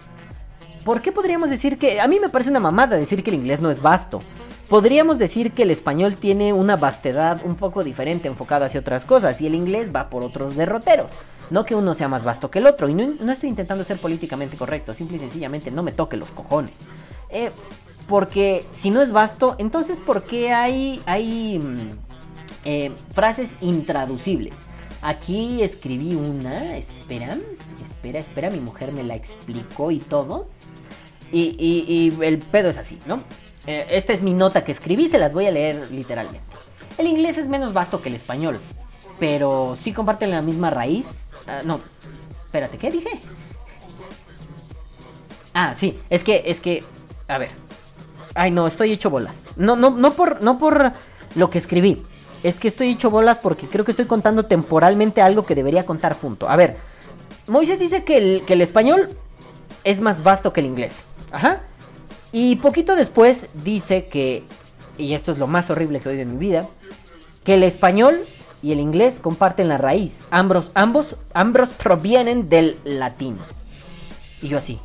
¿Por qué podríamos decir que... A mí me parece una mamada decir que el inglés no es vasto. Podríamos decir que el español tiene una vastedad un poco diferente enfocada hacia otras cosas y el inglés va por otros derroteros. No que uno sea más vasto que el otro. Y no, no estoy intentando ser políticamente correcto, simple y sencillamente no me toque los cojones. Eh, porque si no es vasto, entonces ¿por qué hay, hay mm, eh, frases intraducibles? Aquí escribí una, espera, espera, espera, mi mujer me la explicó y todo. Y, el pedo es así, ¿no? Eh, esta es mi nota que escribí, se las voy a leer literalmente. El inglés es menos vasto que el español, pero sí comparten la misma raíz. Ah, no, espérate, ¿qué dije? Ah, sí, es que, es que, a ver, Ay, no, estoy hecho bolas. No, no, no por, no por lo que escribí. Es que estoy hecho bolas porque creo que estoy contando temporalmente algo que debería contar junto. A ver, Moisés dice que el, que el español es más vasto que el inglés. Ajá. Y poquito después dice que, y esto es lo más horrible que he oído en mi vida, que el español y el inglés comparten la raíz. Ambos, ambos, ambos provienen del latín. Y yo así.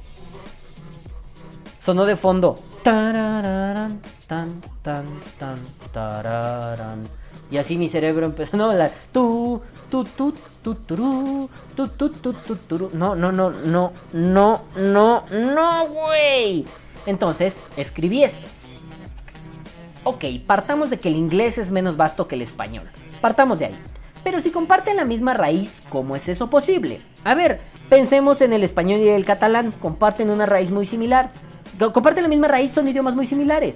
Sonó de fondo Tarararán, tan, tan, tan, tararán. Y así mi cerebro empezó, no, la tu, tu, tu, tu, turú, tu, tu, tu, tu. No, no, no, no, no, no, no, güey. Entonces, escribí esto. Ok, partamos de que el inglés es menos vasto que el español. Partamos de ahí. Pero si comparten la misma raíz, ¿cómo es eso posible? A ver, pensemos en el español y el catalán, comparten una raíz muy similar. Co- Comparten la misma raíz, son idiomas muy similares.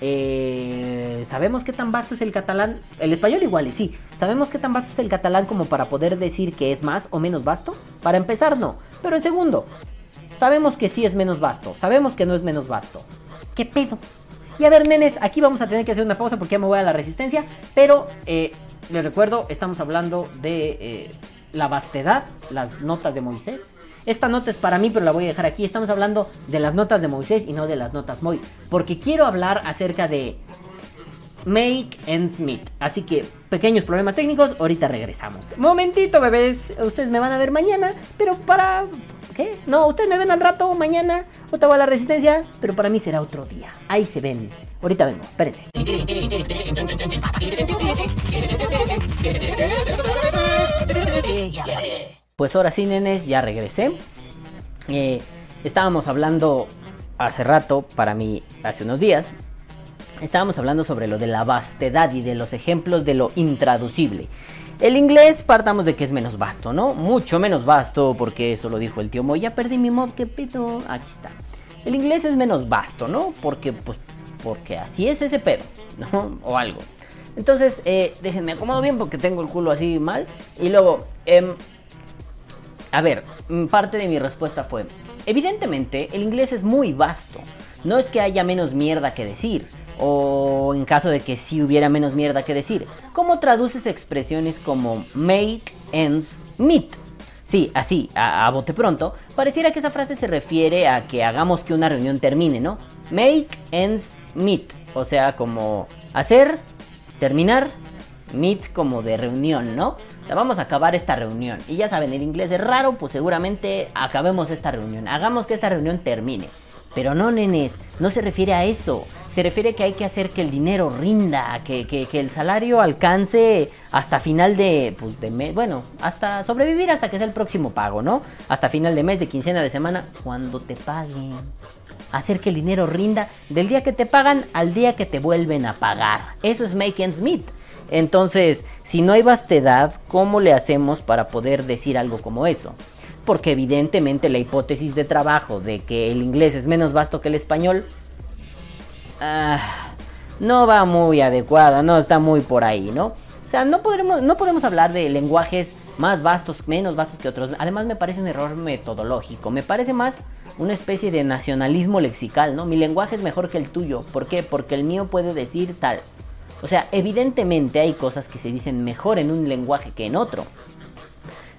Eh, ¿Sabemos qué tan vasto es el catalán? El español igual y sí. ¿Sabemos qué tan vasto es el catalán como para poder decir que es más o menos vasto? Para empezar, no. Pero en segundo, sabemos que sí es menos vasto. Sabemos que no es menos vasto. ¿Qué pedo? Y a ver, nenes, aquí vamos a tener que hacer una pausa porque ya me voy a la resistencia. Pero eh, les recuerdo, estamos hablando de eh, la vastedad, las notas de Moisés. Esta nota es para mí, pero la voy a dejar aquí. Estamos hablando de las notas de Moisés y no de las notas Moy. Porque quiero hablar acerca de Make and Smith. Así que, pequeños problemas técnicos, ahorita regresamos. Momentito, bebés. Ustedes me van a ver mañana, pero para... ¿Qué? No, ustedes me ven al rato, mañana. Otra voy a la resistencia, pero para mí será otro día. Ahí se ven. Ahorita vengo, espérense. Pues ahora sí, nenes, ya regresé. Eh, estábamos hablando hace rato, para mí, hace unos días. Estábamos hablando sobre lo de la vastedad y de los ejemplos de lo intraducible. El inglés partamos de que es menos vasto, ¿no? Mucho menos vasto, porque eso lo dijo el tío Mo. Ya perdí mi mod, qué pedo. Aquí está. El inglés es menos vasto, ¿no? Porque, pues, porque así es ese pedo, ¿no? O algo. Entonces, eh, déjenme acomodo bien porque tengo el culo así mal. Y luego, em, a ver, mm, parte de mi respuesta fue, evidentemente el inglés es muy vasto. No es que haya menos mierda que decir, o en caso de que sí hubiera menos mierda que decir. ¿Cómo traduces expresiones como make ends meet? Sí, así, a, a bote pronto, pareciera que esa frase se refiere a que hagamos que una reunión termine, ¿no? Make ends meet, o sea, como hacer, terminar, meet como de reunión, ¿no? O sea, vamos a acabar esta reunión. Y ya saben, el inglés es raro, pues seguramente acabemos esta reunión. Hagamos que esta reunión termine. Pero no, nenes, no se refiere a eso. Se refiere que hay que hacer que el dinero rinda, que, que- que el salario alcance hasta final de, pues, de mes, bueno, hasta sobrevivir hasta que sea el próximo pago, ¿no? Hasta final de mes, de quincena, de semana, cuando te paguen. Hacer que el dinero rinda del día que te pagan al día que te vuelven a pagar. Eso es make ends meet. Entonces, si no hay vastedad, ¿cómo le hacemos para poder decir algo como eso? Porque evidentemente la hipótesis de trabajo de que el inglés es menos vasto que el español ah, no va muy adecuada, no está muy por ahí, ¿no? O sea, no podremos, no podemos hablar de lenguajes más vastos, menos vastos que otros. Además me parece un error metodológico. Me parece más una especie de nacionalismo lexical, ¿no? Mi lenguaje es mejor que el tuyo. ¿Por qué? Porque el mío puede decir tal. O sea, evidentemente hay cosas que se dicen mejor en un lenguaje que en otro.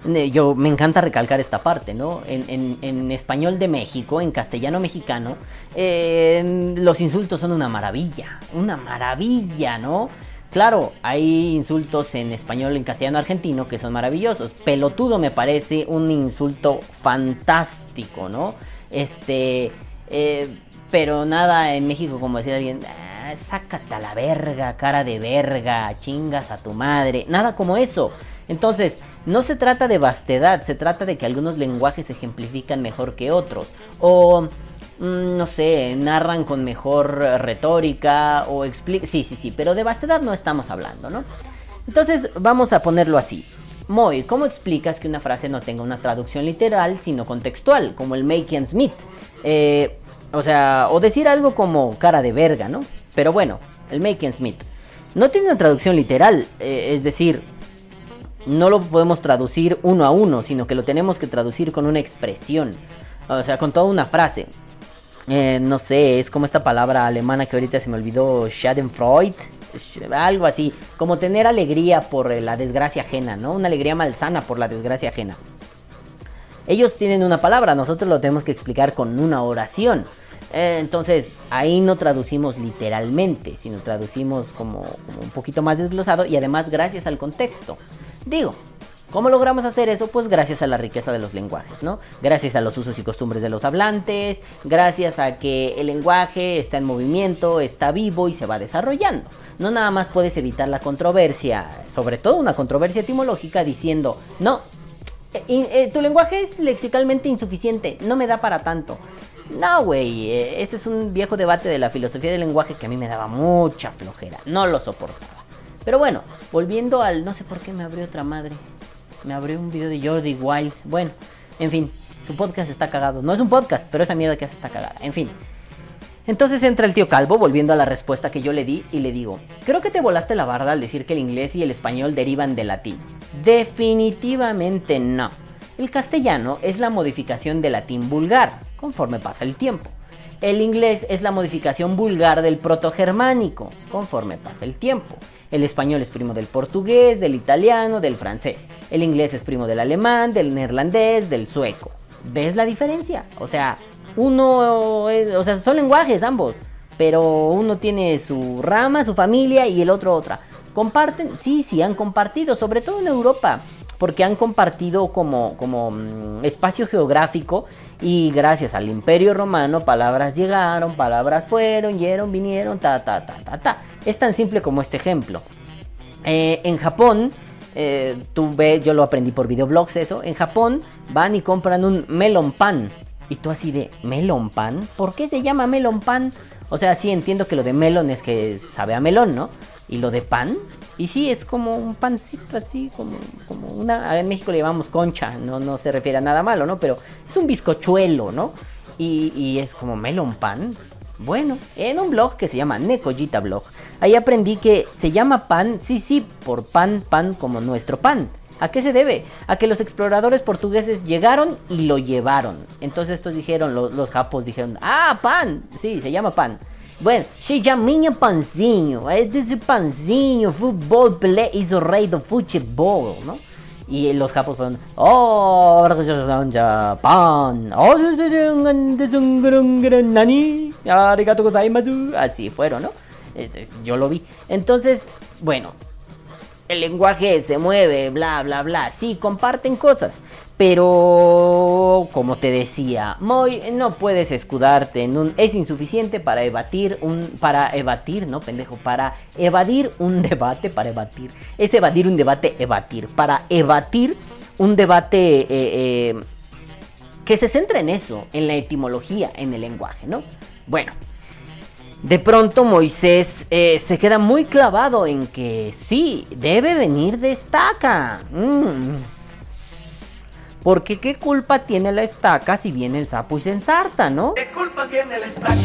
Ne- Yo me encanta recalcar esta parte, ¿no? En, español de México, en castellano mexicano, eh, los insultos son una maravilla, una maravilla, ¿no? Claro, hay insultos en español, en castellano argentino que son maravillosos. Pelotudo me parece un insulto fantástico, ¿no? Este, eh, pero nada en México como decir alguien, "Ah, sácate a la verga, cara de verga, chingas a tu madre, nada como eso. Entonces, no se trata de vastedad, se trata de que algunos lenguajes ejemplifican mejor que otros. O, mm, no sé, narran con mejor retórica o explican... Sí, sí, sí, pero de vastedad no estamos hablando, ¿no? Entonces, vamos a ponerlo así. Moy, ¿cómo explicas que una frase no tenga una traducción literal, sino contextual, como el make and smith? Eh, o sea, o decir algo como cara de verga, ¿no? Pero bueno, el make and smith. No tiene una traducción literal, eh, es decir, no lo podemos traducir uno a uno, sino que lo tenemos que traducir con una expresión. O sea, con toda una frase. Eh, no sé, es como esta palabra alemana que ahorita se me olvidó, Schadenfreude. Algo así, como tener alegría por eh, la desgracia ajena, ¿no? Una alegría malsana por la desgracia ajena. Ellos tienen una palabra, nosotros lo tenemos que explicar con una oración. Eh, entonces, ahí no traducimos literalmente, sino traducimos como, un poquito más desglosado y además gracias al contexto. Digo, ¿Cómo logramos hacer eso? Pues gracias a la riqueza de los lenguajes, ¿no? Gracias a los usos y costumbres de los hablantes, gracias a que el lenguaje está en movimiento, está vivo y se va desarrollando. No nada más puedes evitar la controversia, sobre todo una controversia etimológica diciendo, no, eh, eh, tu lenguaje es lexicalmente insuficiente, no me da para tanto. No, güey, eh, ese es un viejo debate de la filosofía del lenguaje que a mí me daba mucha flojera, no lo soportaba. Pero bueno, volviendo al... No sé por qué me abrió otra madre. Me abrió un video de Jordi Wild. Bueno, en fin, su podcast está cagado. No es un podcast, pero esa mierda que hace está cagada. En fin. Entonces entra el tío Calvo, volviendo a la respuesta que yo le di, y le digo, creo que te volaste la barda al decir que el inglés y el español derivan del latín. Definitivamente no. El castellano es la modificación del latín vulgar, conforme pasa el tiempo. El inglés es la modificación vulgar del protogermánico, conforme pasa el tiempo. El español es primo del portugués, del italiano, del francés. El inglés es primo del alemán, del neerlandés, del sueco. ¿Ves la diferencia? O sea, uno, o sea, son lenguajes ambos, pero uno tiene su rama, su familia y el otro otra. ¿Comparten? Sí, sí, han compartido, sobre todo en Europa, porque han compartido como, como mm, espacio geográfico y gracias al Imperio Romano palabras llegaron, palabras fueron, yeron, vinieron, ta, ta, ta, ta, ta. Es tan simple como este ejemplo. Eh, en Japón, eh, tú ves, yo lo aprendí por videoblogs eso, en Japón van y compran un melon pan. Y tú así de, ¿melon pan? ¿Por qué se llama melon pan? O sea, sí entiendo que lo de melon es que sabe a melón, ¿no? Y lo de pan, y sí, es como un pancito así, como, como una... En México le llamamos concha, no, no se refiere a nada malo, ¿no? Pero es un bizcochuelo, ¿no? Y, y es como melon pan. Bueno, en un blog que se llama Necollita Blog, ahí aprendí que se llama pan, sí, sí, por pan, pan como nuestro pan. ¿A qué se debe? A que los exploradores portugueses llegaron y lo llevaron. Entonces estos dijeron, los, los japos dijeron, ah, pan, sí, se llama pan. Bueno, se llama panzinho, é desse panzinho, futebol, Pelé hizo rey do futebol, ¿no? Y los japos fueron, oh, pan, oh, así fueron, ¿no? Este, yo lo vi. Entonces, bueno, el lenguaje se mueve, bla, bla, bla. Sí, comparten cosas. Pero, como te decía, Moy, no puedes escudarte en un... Es insuficiente para evadir un... Para evadir, ¿no, pendejo? Para evadir un debate, para evadir. Es evadir un debate, evadir. Para evadir un debate eh, eh, que se centra en eso, en la etimología, en el lenguaje, ¿no? Bueno, de pronto Moisés eh, se queda muy clavado en que sí, debe venir de estaca. Mm. Porque qué culpa tiene la estaca si viene el sapo y se ensarta, ¿no? ¿Qué culpa tiene la estaca?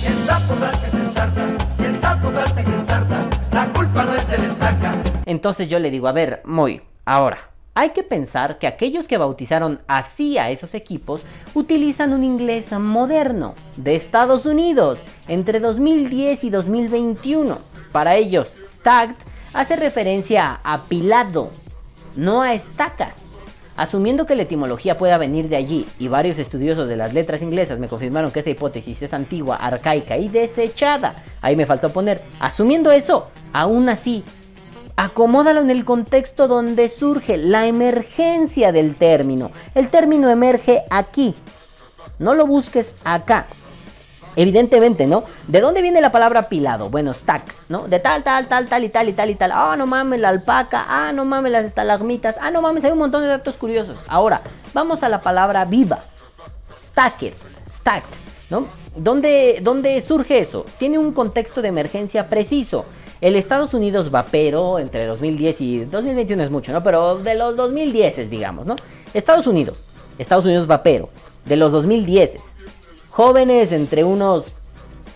Si el sapo salta y se ensarta. Si el sapo salta y se ensarta. La culpa no es de la estaca. Entonces yo le digo, a ver, Moy, ahora, hay que pensar que aquellos que bautizaron así a esos equipos utilizan un inglés moderno de Estados Unidos entre 2010 y 2021. Para ellos, stacked hace referencia a apilado, no a estacas. Asumiendo que la etimología pueda venir de allí, y varios estudiosos de las letras inglesas me confirmaron que esa hipótesis es antigua, arcaica y desechada, ahí me faltó poner, asumiendo eso, aún así, acomódalo en el contexto donde surge la emergencia del término. El término emerge aquí. No lo busques acá. Evidentemente, ¿no? ¿De dónde viene la palabra pilado? Bueno, stack, ¿no? De tal, tal, tal, tal y tal y tal y tal. Ah, no mames, la alpaca. Ah, no mames, las estalagmitas. Ah, no mames, hay un montón de datos curiosos. Ahora, vamos a la palabra viva. Stacked, stacked, ¿no? ¿Dónde, ¿Dónde surge eso? Tiene un contexto de emergencia preciso. El Estados Unidos vapero entre 2010 y 2021 es mucho, ¿no? Pero de los 2010, digamos, ¿no? Estados Unidos, Estados Unidos vapero, de los 2010. Jóvenes entre unos,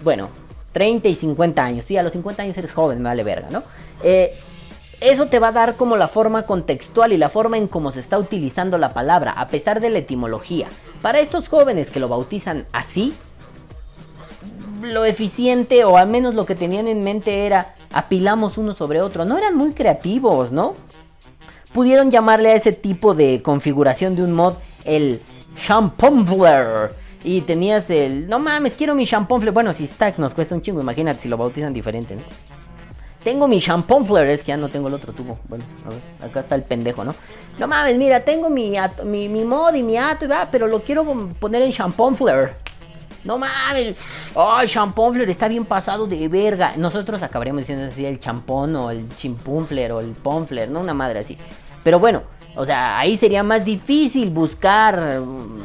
bueno, 30 y 50 años. Sí, a los 50 años eres joven, me vale verga, ¿no? Eh, eso te va a dar como la forma contextual y la forma en cómo se está utilizando la palabra, a pesar de la etimología. Para estos jóvenes que lo bautizan así, lo eficiente o al menos lo que tenían en mente era apilamos uno sobre otro. No eran muy creativos, ¿no? Pudieron llamarle a ese tipo de configuración de un mod el Champompler. Y tenías el, no mames, quiero mi Champompler. Bueno, si Stack nos cuesta un chingo, imagínate si lo bautizan diferente, tengo mi champón es que ya no tengo el otro tubo. Bueno, a ver, acá está el pendejo, ¿no? No mames, mira, tengo mi, mi, mi mod y mi ato, y va, pero lo quiero poner en champón flare. No mames, ay, champón flare está bien pasado de verga. Nosotros acabaríamos diciendo así el champón o el chimpunfler o el ponfler, no una madre así. Pero bueno, o sea, ahí sería más difícil buscar,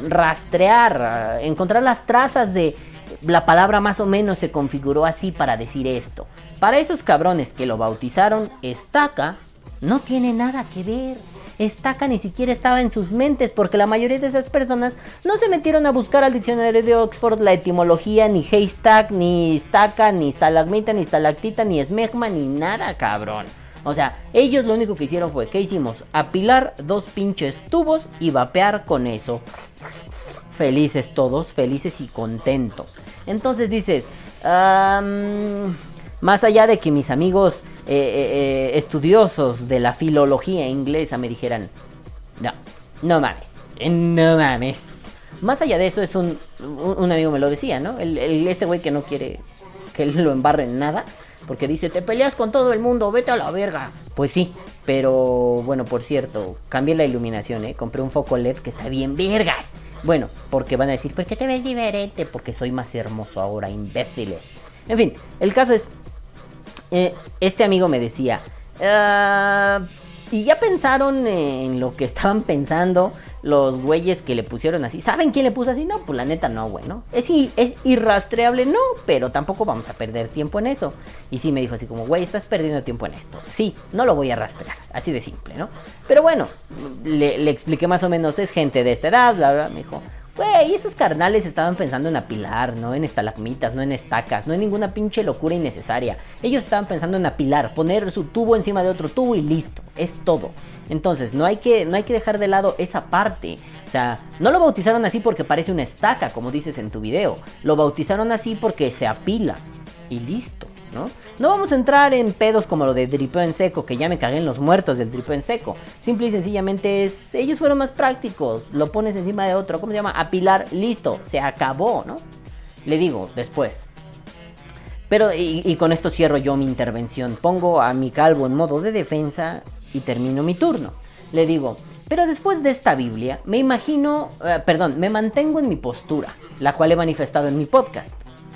rastrear, encontrar las trazas de la palabra más o menos se configuró así para decir esto. Para esos cabrones que lo bautizaron, estaca no tiene nada que ver. Estaca ni siquiera estaba en sus mentes porque la mayoría de esas personas no se metieron a buscar al diccionario de Oxford la etimología, ni haystack, ni estaca, ni estalagmita, ni estalactita, ni esmegma, ni nada, cabrón. O sea, ellos lo único que hicieron fue, ¿qué hicimos? Apilar dos pinches tubos y vapear con eso. Felices todos, felices y contentos. Entonces dices, más allá de que mis amigos eh, eh, eh, estudiosos de la filología inglesa me dijeran, no, no mames, eh, no mames. Más allá de eso es un, un, amigo me lo decía, ¿no? El, este güey que no quiere que lo embarre en nada. Porque dice, te peleas con todo el mundo, vete a la verga. Pues sí, pero bueno, por cierto, cambié la iluminación, ¿eh? Compré un foco LED que está bien vergas. Bueno, porque van a decir, ¿por qué te ves diferente? Porque soy más hermoso ahora, imbéciles. En fin, el caso es, eh, este amigo me decía, "Ah, y ya pensaron en lo que estaban pensando los güeyes que le pusieron así. ¿Saben quién le puso así? No, pues la neta no, güey, ¿no? Es, es irrastreable, no, pero tampoco vamos a perder tiempo en eso. Y sí me dijo así como, güey, estás perdiendo tiempo en esto. Sí, no lo voy a rastrear, así de simple, ¿no? Pero bueno, le, le expliqué más o menos, es gente de esta edad, bla, bla, me dijo, Güey, esos carnales estaban pensando en apilar, no en estalagmitas, no en estacas, no en ninguna pinche locura innecesaria. Ellos estaban pensando en apilar, poner su tubo encima de otro tubo y listo, es todo. Entonces, no hay que, no hay que dejar de lado esa parte. O sea, no lo bautizaron así porque parece una estaca, como dices en tu video. Lo bautizaron así porque se apila y listo. ¿No? No vamos a entrar en pedos como lo de dripeo en seco, que ya me cagué en los muertos del dripeo en seco. Simple y sencillamente es, ellos fueron más prácticos, lo pones encima de otro, ¿cómo se llama? Apilar, listo, se acabó, ¿no? Le digo, después. Pero, y, con esto cierro yo mi intervención. Pongo a mi calvo en modo de defensa y termino mi turno. Le digo, pero después de esta Biblia, me imagino, eh, perdón, me mantengo en mi postura, la cual he manifestado en mi podcast.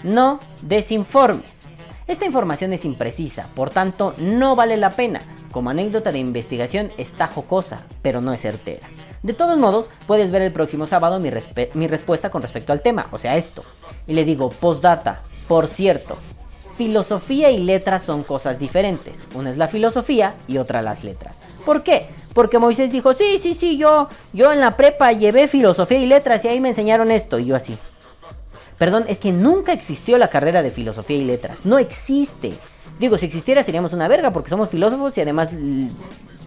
No desinformes. Esta información es imprecisa, por tanto no vale la pena. Como anécdota de investigación está jocosa, pero no es certera. De todos modos, puedes ver el próximo sábado mi, mi respuesta con respecto al tema, o sea, esto. Y le digo, postdata, por cierto, filosofía y letras son cosas diferentes. Una es la filosofía y otra las letras. ¿Por qué? Porque Moisés dijo, sí, sí, sí, yo, yo en la prepa llevé filosofía y letras y ahí me enseñaron esto. Y yo así. Perdón, es que nunca existió la carrera de filosofía y letras. No existe. Digo, si existiera seríamos una verga porque somos filósofos y además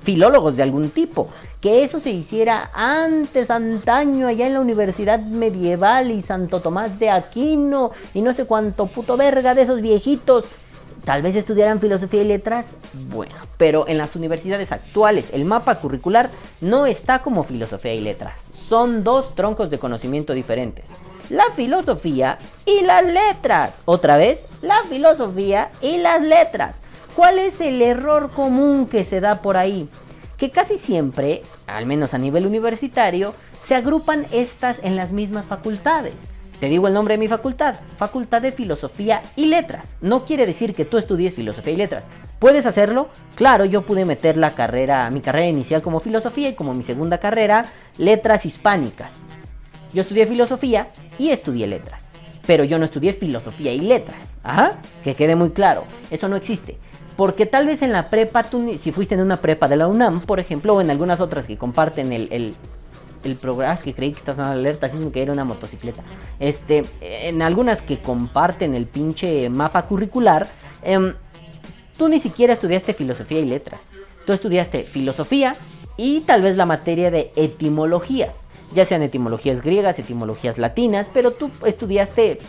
filólogos de algún tipo. Que eso se hiciera antes, antaño, allá en la universidad medieval y Santo Tomás de Aquino y no sé cuánto puto verga de esos viejitos. Tal vez estudiaran filosofía y letras, bueno, pero en las universidades actuales el mapa curricular no está como filosofía y letras. Son dos troncos de conocimiento diferentes. La filosofía y las letras. Otra vez, la filosofía y las letras. ¿Cuál es el error común que se da por ahí? Que casi siempre, al menos a nivel universitario, se agrupan estas en las mismas facultades. Te digo el nombre de mi facultad, Facultad de Filosofía y Letras. No quiere decir que tú estudies filosofía y letras. ¿Puedes hacerlo? Claro, yo pude meter la carrera, mi carrera inicial como filosofía y como mi segunda carrera, letras hispánicas. Yo estudié filosofía y estudié letras. Pero yo no estudié filosofía y letras. Ajá, que quede muy claro. Eso no existe. Porque tal vez en la prepa, si fuiste en una prepa de la UNAM, por ejemplo, o en algunas otras que comparten el, el, programa, que creí que estás dando alerta, así que era una motocicleta. Este, en algunas que comparten el pinche mapa curricular, em, tú ni siquiera estudiaste filosofía y letras. Tú estudiaste filosofía y tal vez la materia de etimologías. Ya sean etimologías griegas, etimologías latinas, pero tú estudiaste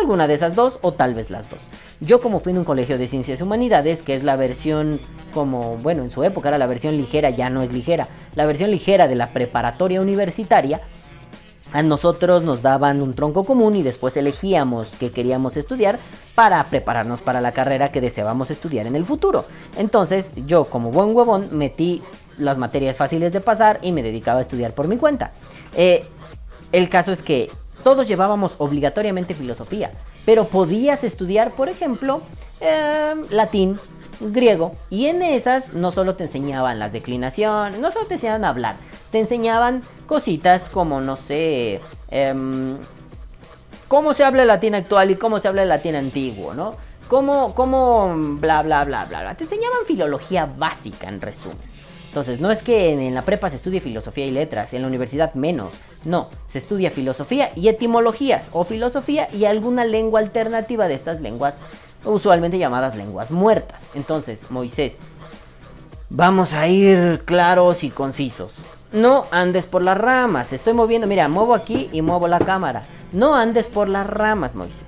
alguna de esas dos o tal vez las dos. Yo como fui en un colegio de ciencias humanidades, que es la versión como, bueno, en su época era la versión ligera, ya no es ligera, la versión ligera de la preparatoria universitaria, a nosotros nos daban un tronco común y después elegíamos qué queríamos estudiar para prepararnos para la carrera que deseábamos estudiar en el futuro. Entonces yo como buen huevón metí las materias fáciles de pasar y me dedicaba a estudiar por mi cuenta. Eh, el caso es que todos llevábamos obligatoriamente filosofía, pero podías estudiar, por ejemplo, eh, latín, griego, y en esas no solo te enseñaban las declinaciones, no solo te enseñaban a hablar, te enseñaban cositas como, no sé, em, cómo se habla el latín actual y cómo se habla el latín antiguo, ¿no? Cómo, cómo, bla, bla, bla, bla, bla. Te enseñaban filología básica, en resumen. Entonces, no es que en la prepa se estudie filosofía y letras, en la universidad menos. No, se estudia filosofía y etimologías, o filosofía y alguna lengua alternativa de estas lenguas, usualmente llamadas lenguas muertas. Entonces, Moisés, vamos a ir claros y concisos. No andes por las ramas, estoy moviendo, mira, muevo aquí y muevo la cámara. No andes por las ramas, Moisés.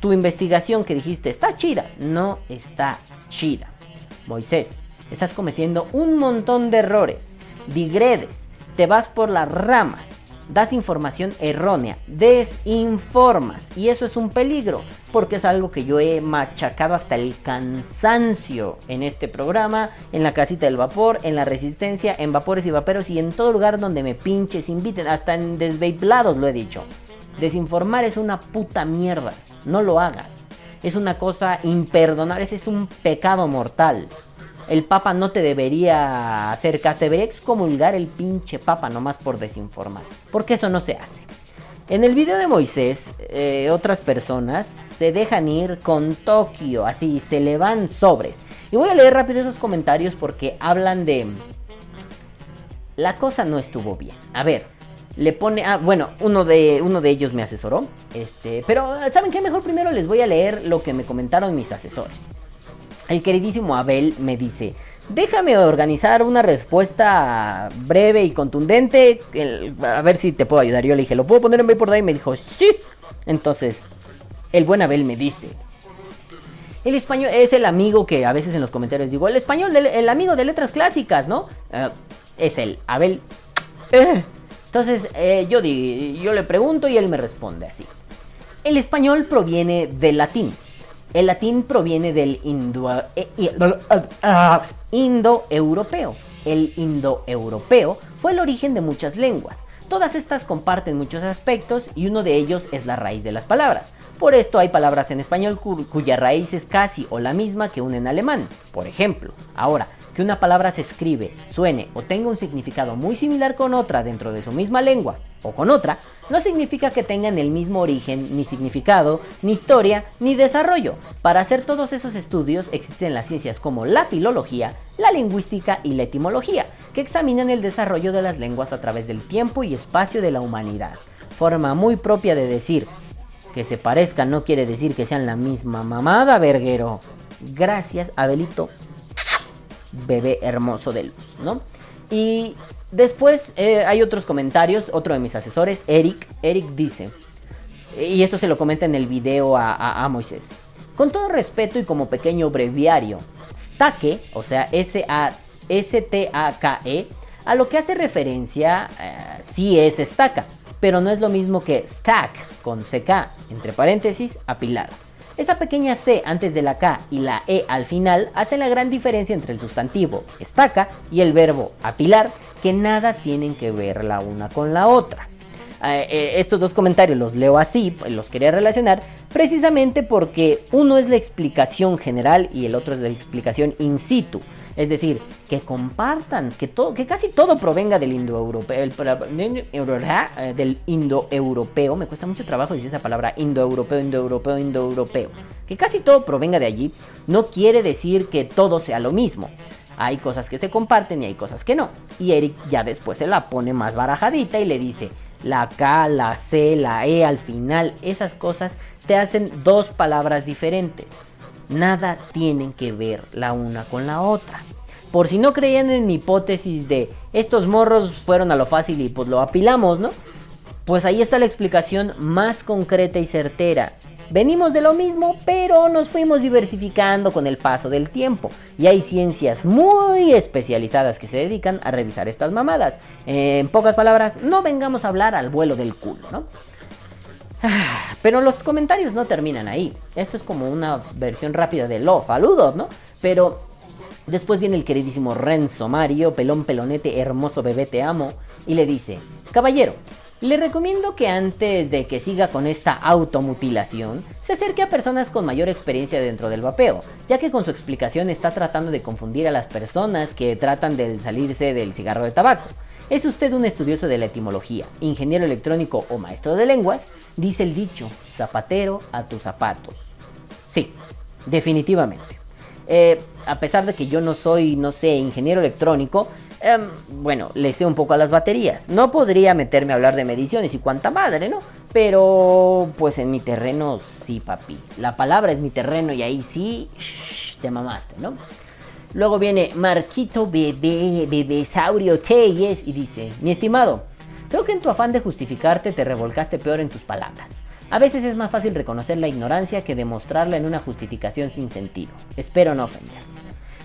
Tu investigación que dijiste está chida, no está chida. Moisés, estás cometiendo un montón de errores, digredes, te vas por las ramas, das información errónea, desinformas y eso es un peligro porque es algo que yo he machacado hasta el cansancio en este programa, en la casita del vapor, en la resistencia, en vapores y vaperos y en todo lugar donde me pinches, inviten, hasta en desveiplados lo he dicho. Desinformar es una puta mierda, no lo hagas. Es una cosa imperdonable, ese es un pecado mortal. El Papa no te debería acercar, te debería excomulgar el pinche Papa nomás por desinformar. Porque eso no se hace. En el video de Moisés, eh, otras personas se dejan ir con Tokio, así, se le van sobres. Y voy a leer rápido esos comentarios porque hablan de... La cosa no estuvo bien. A ver, le pone... Ah, bueno, uno de, uno de ellos me asesoró. Este, pero, ¿saben qué? Mejor primero les voy a leer lo que me comentaron mis asesores. El queridísimo Abel me dice, déjame organizar una respuesta breve y contundente, a ver si te puedo ayudar. Yo le dije, ¿lo puedo poner en Vapor Y me dijo, sí. Entonces, el buen Abel me dice, el español es el amigo que a veces en los comentarios digo, el español, el amigo de letras clásicas, ¿no? Ah, es el Abel. Eh. Entonces, eh, yo, yo le pregunto y él me responde así. El español proviene del latín el latín proviene del eh, ah, indo-europeo. El indo-europeo fue el origen de muchas lenguas. Todas estas comparten muchos aspectos y uno de ellos es la raíz de las palabras. Por esto hay palabras en español cuya raíz es casi o la misma que una en alemán. Por ejemplo, ahora, que una palabra se escribe, suene o tenga un significado muy similar con otra dentro de su misma lengua o con otra, no significa que tengan el mismo origen, ni significado, ni historia, ni desarrollo. Para hacer todos esos estudios existen las ciencias como la filología, la lingüística y la etimología, que examinan el desarrollo de las lenguas a través del tiempo y espacio de la humanidad. Forma muy propia de decir que se parezcan no quiere decir que sean la misma mamada, verguero. Gracias, Abelito, bebé hermoso de luz, ¿no? Y Después eh, hay otros comentarios, otro de mis asesores, Eric. Eric dice, y esto se lo comenta en el video a, Moisés. Con todo respeto y como pequeño breviario, Stake, o sea, S-A-S-T-A-K-E, a lo que hace referencia eh, sí es estaca, pero no es lo mismo que stack con CK, entre paréntesis, apilar. Esa pequeña C antes de la K y la E al final hace la gran diferencia entre el sustantivo estaca y el verbo apilar, que nada tienen que ver la una con la otra. Eh, eh, estos dos comentarios los leo así, los quería relacionar, precisamente porque uno es la explicación general y el otro es la explicación in situ. Es decir, que compartan, que, todo, que casi todo provenga del indoeuropeo, eh, del indoeuropeo, me cuesta mucho trabajo decir esa palabra, indoeuropeo, indoeuropeo, indoeuropeo, que casi todo provenga de allí, no quiere decir que todo sea lo mismo. Hay cosas que se comparten y hay cosas que no. Y Eric ya después se la pone más barajadita y le dice, la K, la C, la E al final, esas cosas te hacen dos palabras diferentes. Nada tienen que ver la una con la otra. Por si no creían en mi hipótesis de estos morros fueron a lo fácil y pues lo apilamos, ¿no? Pues ahí está la explicación más concreta y certera. Venimos de lo mismo, pero nos fuimos diversificando con el paso del tiempo. Y hay ciencias muy especializadas que se dedican a revisar estas mamadas. En pocas palabras, no vengamos a hablar al vuelo del culo, ¿no? Pero los comentarios no terminan ahí. Esto es como una versión rápida de lo saludos, ¿no? Pero después viene el queridísimo Renzo Mario, pelón pelonete, hermoso bebé, te amo, y le dice, caballero, le recomiendo que antes de que siga con esta automutilación, se acerque a personas con mayor experiencia dentro del vapeo, ya que con su explicación está tratando de confundir a las personas que tratan de salirse del cigarro de tabaco. ¿Es usted un estudioso de la etimología, ingeniero electrónico o maestro de lenguas? Dice el dicho, zapatero a tus zapatos. Sí, definitivamente. Eh, a pesar de que yo no soy, no sé, ingeniero electrónico, em, bueno, le sé un poco a las baterías. No podría meterme a hablar de mediciones y cuánta madre, ¿no? Pero, pues en mi terreno sí, papi. La palabra es mi terreno y ahí sí, te mamaste, ¿no? Luego viene Marquito Bebé, Bebesaurio Telles y dice, mi estimado, creo que en tu afán de justificarte te revolcaste peor en tus palabras. A veces es más fácil reconocer la ignorancia que demostrarla en una justificación sin sentido. Espero no ofender.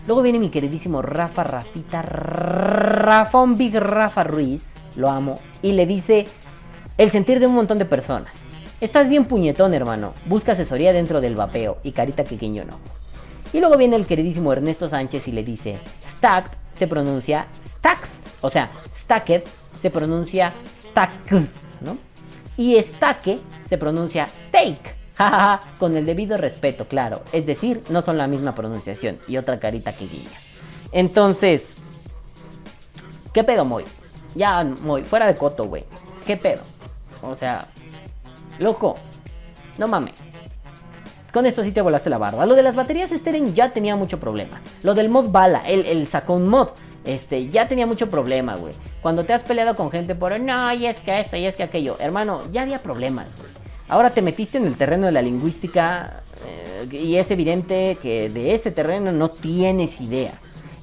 Luego viene mi queridísimo Rafa Rafita Rafón Big Rafa Ruiz, lo amo, y le dice el sentir de un montón de personas. Estás bien puñetón, hermano. Busca asesoría dentro del vapeo y carita pequeño no. Y luego viene el queridísimo Ernesto Sánchez y le dice, stacked se pronuncia stacked, o sea, stacked se pronuncia stack, ¿no? Y estaque se pronuncia steak, con el debido respeto, claro. Es decir, no son la misma pronunciación y otra carita que guiña. Entonces, ¿qué pedo, Moy? Ya, Moy, fuera de coto, güey. ¿Qué pedo? O sea, loco, no mames. Con esto sí te volaste la barba. Lo de las baterías Steren ya tenía mucho problema. Lo del mod bala, él, él sacó un mod. Este, ya tenía mucho problema, güey. Cuando te has peleado con gente por, no, y es que esto, y es que aquello. Hermano, ya había problemas, güey. Ahora te metiste en el terreno de la lingüística eh, y es evidente que de ese terreno no tienes idea.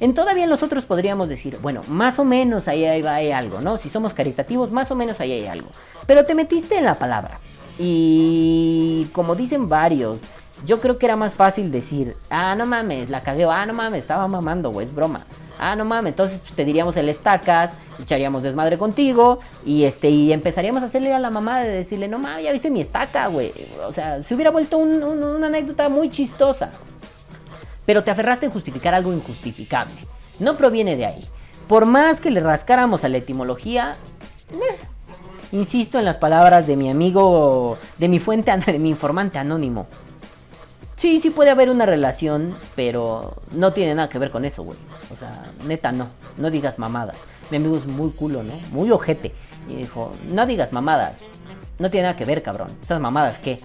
En todavía nosotros podríamos decir, bueno, más o menos ahí, ahí va hay algo, ¿no? Si somos caritativos, más o menos ahí hay algo. Pero te metiste en la palabra. Y como dicen varios, yo creo que era más fácil decir, ah, no mames, la cagué, ah, no mames, estaba mamando, güey, es broma. Ah, no mames, entonces pues, te diríamos el estacas, echaríamos desmadre contigo y este y empezaríamos a hacerle a la mamá de decirle, no mames, ya viste mi estaca, güey. O sea, se hubiera vuelto un- un- una anécdota muy chistosa. Pero te aferraste en justificar algo injustificable. No proviene de ahí. Por más que le rascáramos a la etimología, eh, insisto en las palabras de mi amigo, de mi fuente, de mi informante anónimo. Sí, sí puede haber una relación, pero no tiene nada que ver con eso, güey. O sea, neta, no. No digas mamadas. Mi amigo es muy culo, ¿no? Muy ojete. Y dijo, no digas mamadas. No tiene nada que ver, cabrón. ¿Esas mamadas qué?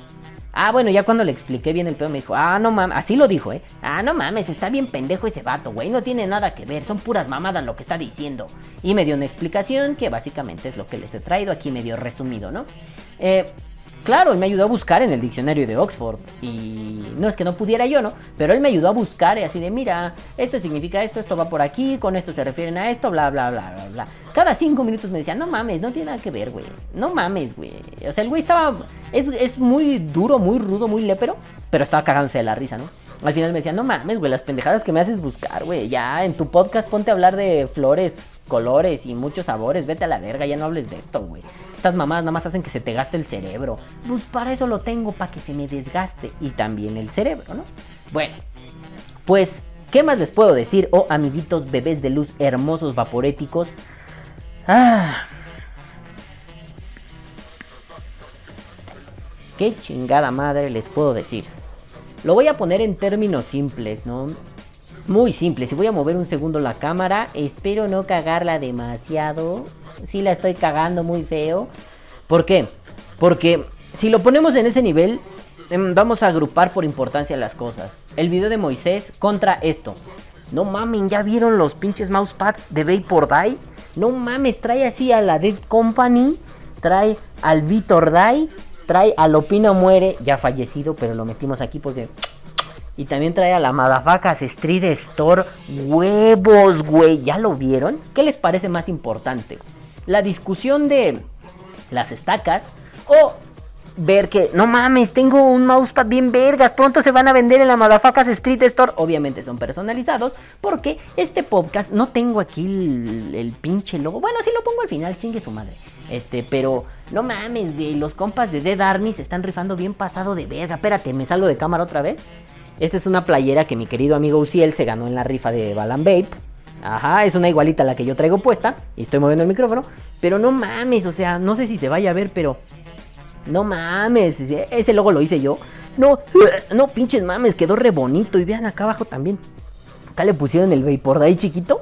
Ah, bueno, ya cuando le expliqué bien el pedo me dijo, ah, no mames, así lo dijo, ¿eh? Ah, no mames, está bien pendejo ese vato, güey, no tiene nada que ver, son puras mamadas lo que está diciendo. Y me dio una explicación que básicamente es lo que les he traído aquí medio resumido, ¿no? Eh, claro, él me ayudó a buscar en el diccionario de Oxford. Y no es que no pudiera yo, ¿no? Pero él me ayudó a buscar y así de, mira, esto significa esto, esto va por aquí, con esto se refieren a esto, bla, bla, bla, bla, bla. Cada cinco minutos me decía, no mames, no tiene nada que ver, güey. No mames, güey. O sea, el güey estaba, es, es muy duro, muy rudo, muy lépero, pero estaba cagándose de la risa, ¿no? Al final me decía, no mames, güey, las pendejadas que me haces buscar, güey. Ya en tu podcast ponte a hablar de flores, colores y muchos sabores. Vete a la verga, ya no hables de esto, güey. Estas mamadas nada más hacen que se te gaste el cerebro. Pues para eso lo tengo, para que se me desgaste. Y también el cerebro, ¿no? Bueno, pues, ¿qué más les puedo decir? Oh, amiguitos, bebés de luz, hermosos, vaporéticos. Ah. ¿Qué chingada madre les puedo decir? Lo voy a poner en términos simples, ¿no? Muy simples. Y voy a mover un segundo la cámara. Espero no cagarla demasiado. Si la estoy cagando muy feo. ¿Por qué? Porque si lo ponemos en ese nivel, em, vamos a agrupar por importancia las cosas. El video de Moisés contra esto. No mamen, ¿ya vieron los pinches mousepads de Vapor Die? No mames, trae así a la Dead Company, trae al Vitor Die, trae a Lopino Muere, ya fallecido, pero lo metimos aquí porque... Y también trae a la Madafacas Street Store. Huevos, güey. ¿Ya lo vieron? ¿Qué les parece más importante? La discusión de las estacas o ver que, no mames, tengo un mousepad bien vergas, pronto se van a vender en la Madafacas Street Store. Obviamente son personalizados, porque este podcast no tengo aquí el, pinche logo. Bueno, sí lo pongo al final, chingue su madre. Este, pero no mames, güey, los compas de Dead Army se están rifando bien pasado de verga. Espérate, me salgo de cámara otra vez. Esta es una playera que mi querido amigo Uciel se ganó en la rifa de Balan Babe. Ajá, es una igualita a la que yo traigo puesta. Y estoy moviendo el micrófono. Pero no mames, o sea, no sé si se vaya a ver, pero. No mames, ese logo lo hice yo. No, no, pinches mames, quedó re bonito. Y vean acá abajo también. Acá le pusieron el Vapor ahí chiquito.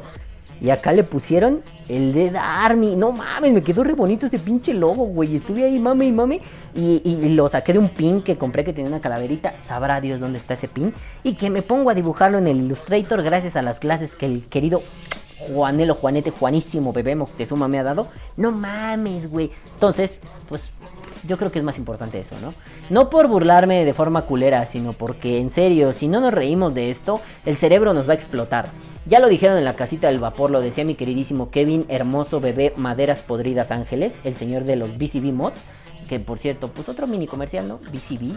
Y acá le pusieron el Dead Army. No mames, me quedó re bonito ese pinche logo, güey. Estuve ahí, mame y mame. Y, y lo saqué de un pin que compré que tenía una calaverita. Sabrá Dios dónde está ese pin. Y que me pongo a dibujarlo en el Illustrator gracias a las clases que el querido Juanelo, Juanete, Juanísimo, bebé Moctezuma me ha dado. No mames, güey. Entonces, pues yo creo que es más importante eso, ¿no? No por burlarme de forma culera, sino porque en serio, si no nos reímos de esto, el cerebro nos va a explotar. Ya lo dijeron en la casita del vapor, lo decía mi queridísimo Kevin, hermoso bebé Maderas Podridas Ángeles, el señor de los BCB Mods, que por cierto, pues otro mini comercial, ¿no? BCB.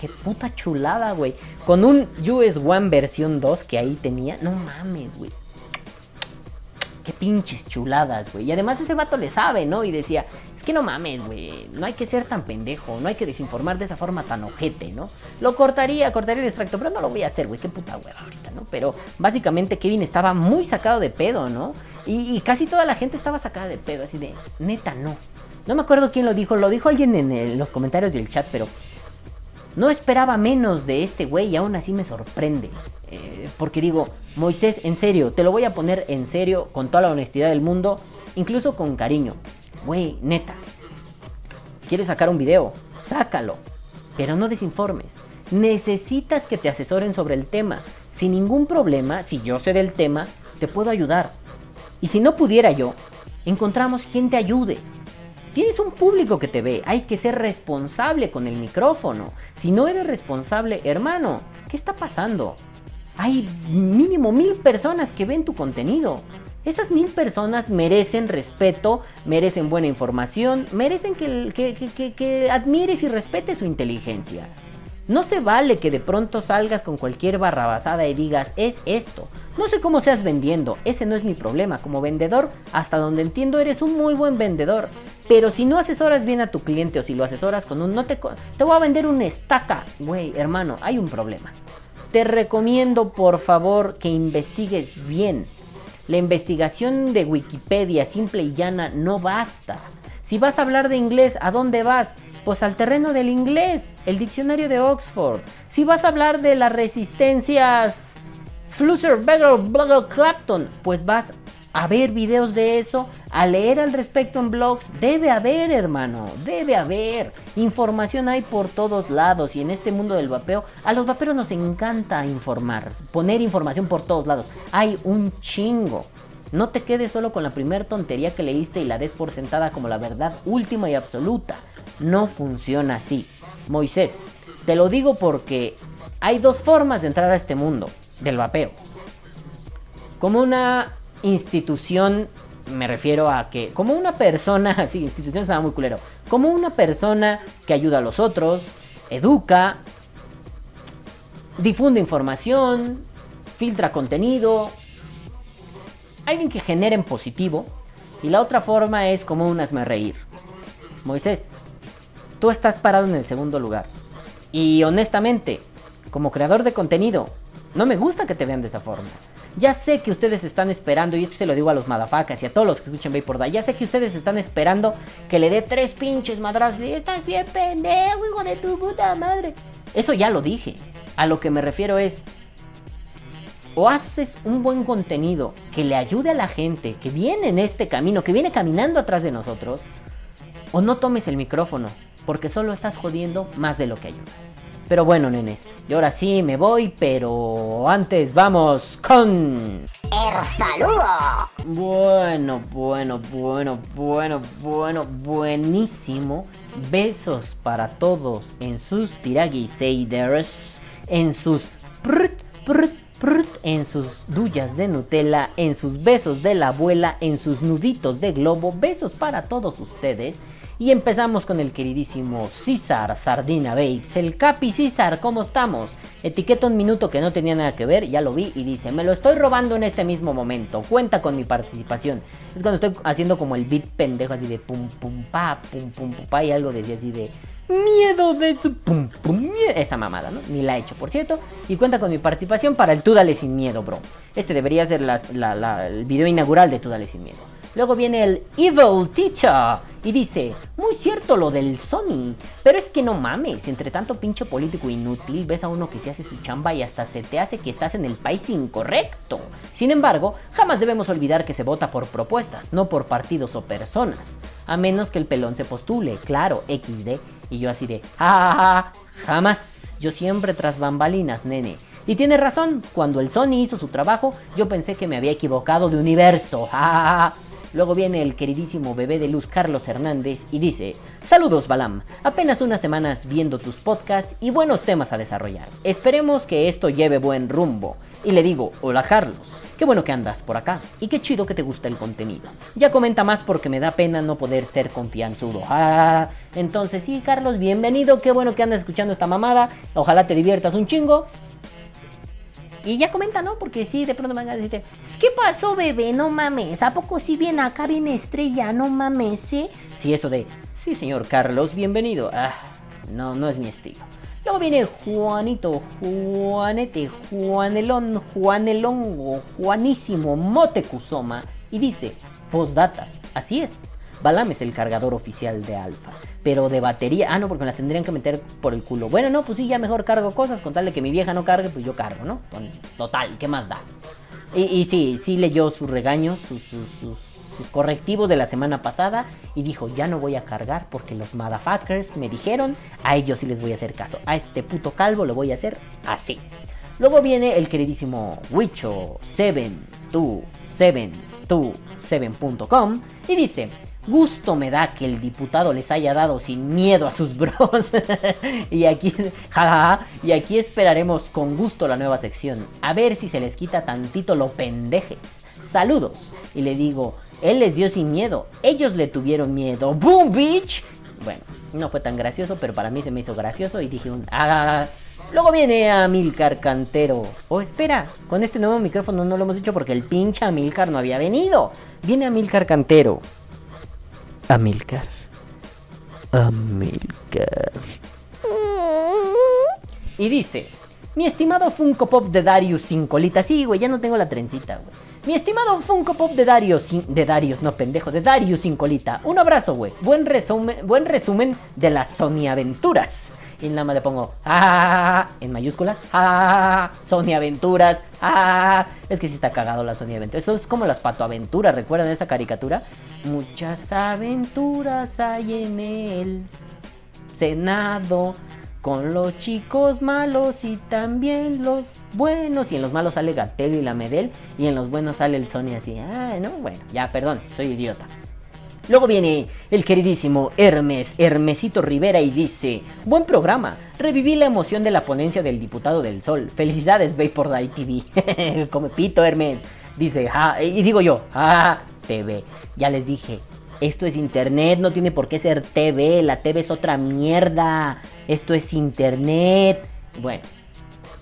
Qué puta chulada, güey. Con un US One versión 2 que ahí tenía. No mames, güey. Qué pinches chuladas, güey. Y además ese vato le sabe, ¿no? Y decía, es que no mames, güey. No hay que ser tan pendejo. No hay que desinformar de esa forma tan ojete, ¿no? Lo cortaría, cortaría el extracto, pero no lo voy a hacer, güey. Qué puta hueva ahorita, ¿no? Pero básicamente Kevin estaba muy sacado de pedo, ¿no? Y, casi toda la gente estaba sacada de pedo, así de, neta, no. No me acuerdo quién lo dijo. Lo dijo alguien en el- los comentarios del chat, pero no esperaba menos de este güey y aún así me sorprende. Eh, porque digo, Moisés, en serio, te lo voy a poner en serio, con toda la honestidad del mundo, incluso con cariño. Güey, neta. ¿Quieres sacar un video? Sácalo. Pero no desinformes. Necesitas que te asesoren sobre el tema. Sin ningún problema, si yo sé del tema, te puedo ayudar. Y si no pudiera yo, encontramos quien te ayude. Tienes un público que te ve, hay que ser responsable con el micrófono. Si no eres responsable, hermano, ¿qué está pasando? Hay mínimo mil personas que ven tu contenido. Esas mil personas merecen respeto, merecen buena información, merecen que, que- admires y respetes su inteligencia. No se vale que de pronto salgas con cualquier barrabasada y digas, es esto. No sé cómo seas vendiendo, ese no es mi problema. Como vendedor, hasta donde entiendo, eres un muy buen vendedor. Pero si no asesoras bien a tu cliente o si lo asesoras con un no te, te voy a vender una estaca, güey, hermano, hay un problema. Te recomiendo por favor que investigues bien. La investigación de Wikipedia simple y llana no basta. Si vas a hablar de inglés, ¿a dónde vas? Pues al terreno del inglés, el diccionario de Oxford. Si vas a hablar de las resistencias Flusser, Beggar, Clapton, pues vas a ver videos de eso, a leer al respecto en blogs. Debe haber, hermano, debe haber. Información hay por todos lados y en este mundo del vapeo, a los vaperos nos encanta informar, poner información por todos lados. Hay un chingo. No te quedes solo con la primer tontería que leíste y la des por sentada como la verdad última y absoluta. No funciona así. Moisés, te lo digo porque hay dos formas de entrar a este mundo del vapeo. Como una institución, me refiero a que, como una persona, sí, institución se muy culero, como una persona que ayuda a los otros, educa, difunde información, filtra contenido, alguien que genere en positivo, y la otra forma es como un hazme reír. Moisés, tú estás parado en el segundo lugar. Y honestamente, como creador de contenido, no me gusta que te vean de esa forma. Ya sé que ustedes están esperando, y esto se lo digo a los madafacas y a todos los que escuchan Vapor Day, ya sé que ustedes están esperando que le dé tres pinches madrazos. y Estás bien pendejo, hijo de tu puta madre. Eso ya lo dije. A lo que me refiero es, o haces un buen contenido que le ayude a la gente que viene en este camino, que viene caminando atrás de nosotros, o no tomes el micrófono, porque solo estás jodiendo más de lo que ayudas. Pero bueno, nenes, y ahora sí me voy, pero antes vamos con... El saludo. Bueno, bueno, bueno, bueno, bueno, buenísimo. Besos para todos en sus tiraguiseiders, en sus prut, prut, prut, en sus dullas de Nutella, en sus besos de la abuela, en sus nuditos de globo. Besos para todos ustedes. Y empezamos con el queridísimo César Sardina Babes. El Capi César, ¿cómo estamos? Etiqueta un minuto que no tenía nada que ver, ya lo vi y dice, me lo estoy robando en este mismo momento, cuenta con mi participación. Es cuando estoy haciendo como el beat pendejo así de pum pum pa, pum pum pa y algo decía así de miedo de pum pum mie-". esa mamada, ¿no? Ni la he hecho, por cierto. Y cuenta con mi participación para el Tú Dale Sin Miedo, bro. Este debería ser el video inaugural de Tú Dale Sin Miedo. Luego viene el Evil Teacher y dice, muy cierto lo del Sony, pero es que no mames, entre tanto pinche político inútil ves a uno que se hace su chamba y hasta se te hace que estás en el país incorrecto. Sin embargo, jamás debemos olvidar que se vota por propuestas, no por partidos o personas. A menos que el pelón se postule, claro, XD. Y yo así de, ah, jamás. Yo siempre tras bambalinas, nene. Y tiene razón, cuando el Sony hizo su trabajo, yo pensé que me había equivocado de universo. Ah, Luego viene el queridísimo bebé de luz Carlos Hernández y dice, saludos Balam, apenas unas semanas viendo tus podcasts y buenos temas a desarrollar. Esperemos que esto lleve buen rumbo. Y le digo, hola Carlos, qué bueno que andas por acá y qué chido que te gusta el contenido. Ya comenta más porque me da pena no poder ser confianzudo. Ah, entonces sí Carlos, bienvenido, qué bueno que andas escuchando esta mamada, ojalá te diviertas un chingo. Y ya comenta, ¿no? Porque sí, de pronto van a decirte, ¿qué pasó, bebé? No mames, ¿a poco si viene acá, viene estrella? No mames, ¿eh? Sí, eso de, sí, señor Carlos, bienvenido. Ah, no, no es mi estilo. Luego viene Juanito, Juanete, Juanelón, Juanelongo, Juanísimo, Motecuzoma. Y dice, postdata, así es. Balam es el cargador oficial de Alfa. Pero de batería. Ah, no, porque me las tendrían que meter por el culo. Bueno, no, pues sí, ya mejor cargo cosas. Con tal de que mi vieja no cargue, pues yo cargo, ¿no? Total, ¿qué más da? Y, sí, sí leyó sus regaños, sus- sus correctivos de la semana pasada. Y dijo, ya no voy a cargar porque los motherfuckers me dijeron. A ellos sí les voy a hacer caso. A este puto calvo lo voy a hacer así. Luego viene el queridísimo Wicho72727.com y dice, gusto me da que el diputado les haya dado sin miedo a sus bros. y aquí, jajaja, y aquí esperaremos con gusto la nueva sección, a ver si se les quita tantito lo pendejes. Saludos. Y le digo, él les dio sin miedo, ellos le tuvieron miedo. ¡Boom, bitch! Bueno, no fue tan gracioso, pero para mí se me hizo gracioso y dije un ah. Luego viene Amilcar Cantero. Oh, espera, con este nuevo micrófono no lo hemos hecho porque el pinche Amilcar no había venido. Viene Amilcar Cantero. Amilcar. Amilcar. Y dice, mi estimado Funko Pop de Darius sin colita. Sí, güey, ya no tengo la trencita, güey. Mi estimado Funko Pop de Darius sin... De Darius, no pendejo, de Darius sin colita. Un abrazo, güey. Buen resumen, buen resumen de las Sony Aventuras. Y nada más le pongo, ah, en mayúsculas, ah, Sony Aventuras, ah, es que sí está cagado la Sony Aventuras. Eso es como las Pato Aventuras, ¿recuerdan esa caricatura? Muchas aventuras hay en el Senado con los chicos malos y también los buenos. Y en los malos sale Gatel y la Medel. Y en los buenos sale el Sony así. Ah, no, bueno, ya, perdón, soy idiota. Luego viene el queridísimo Hermes, Hermesito Rivera y dice, buen programa, reviví la emoción de la ponencia del diputado del Sol. Felicidades, Vapor Day TV. Come pito, Hermes. Dice, ah, y digo yo, ah, TV. Ya les dije, esto es internet, no tiene por qué ser TV, la TV es otra mierda. Esto es internet. Bueno,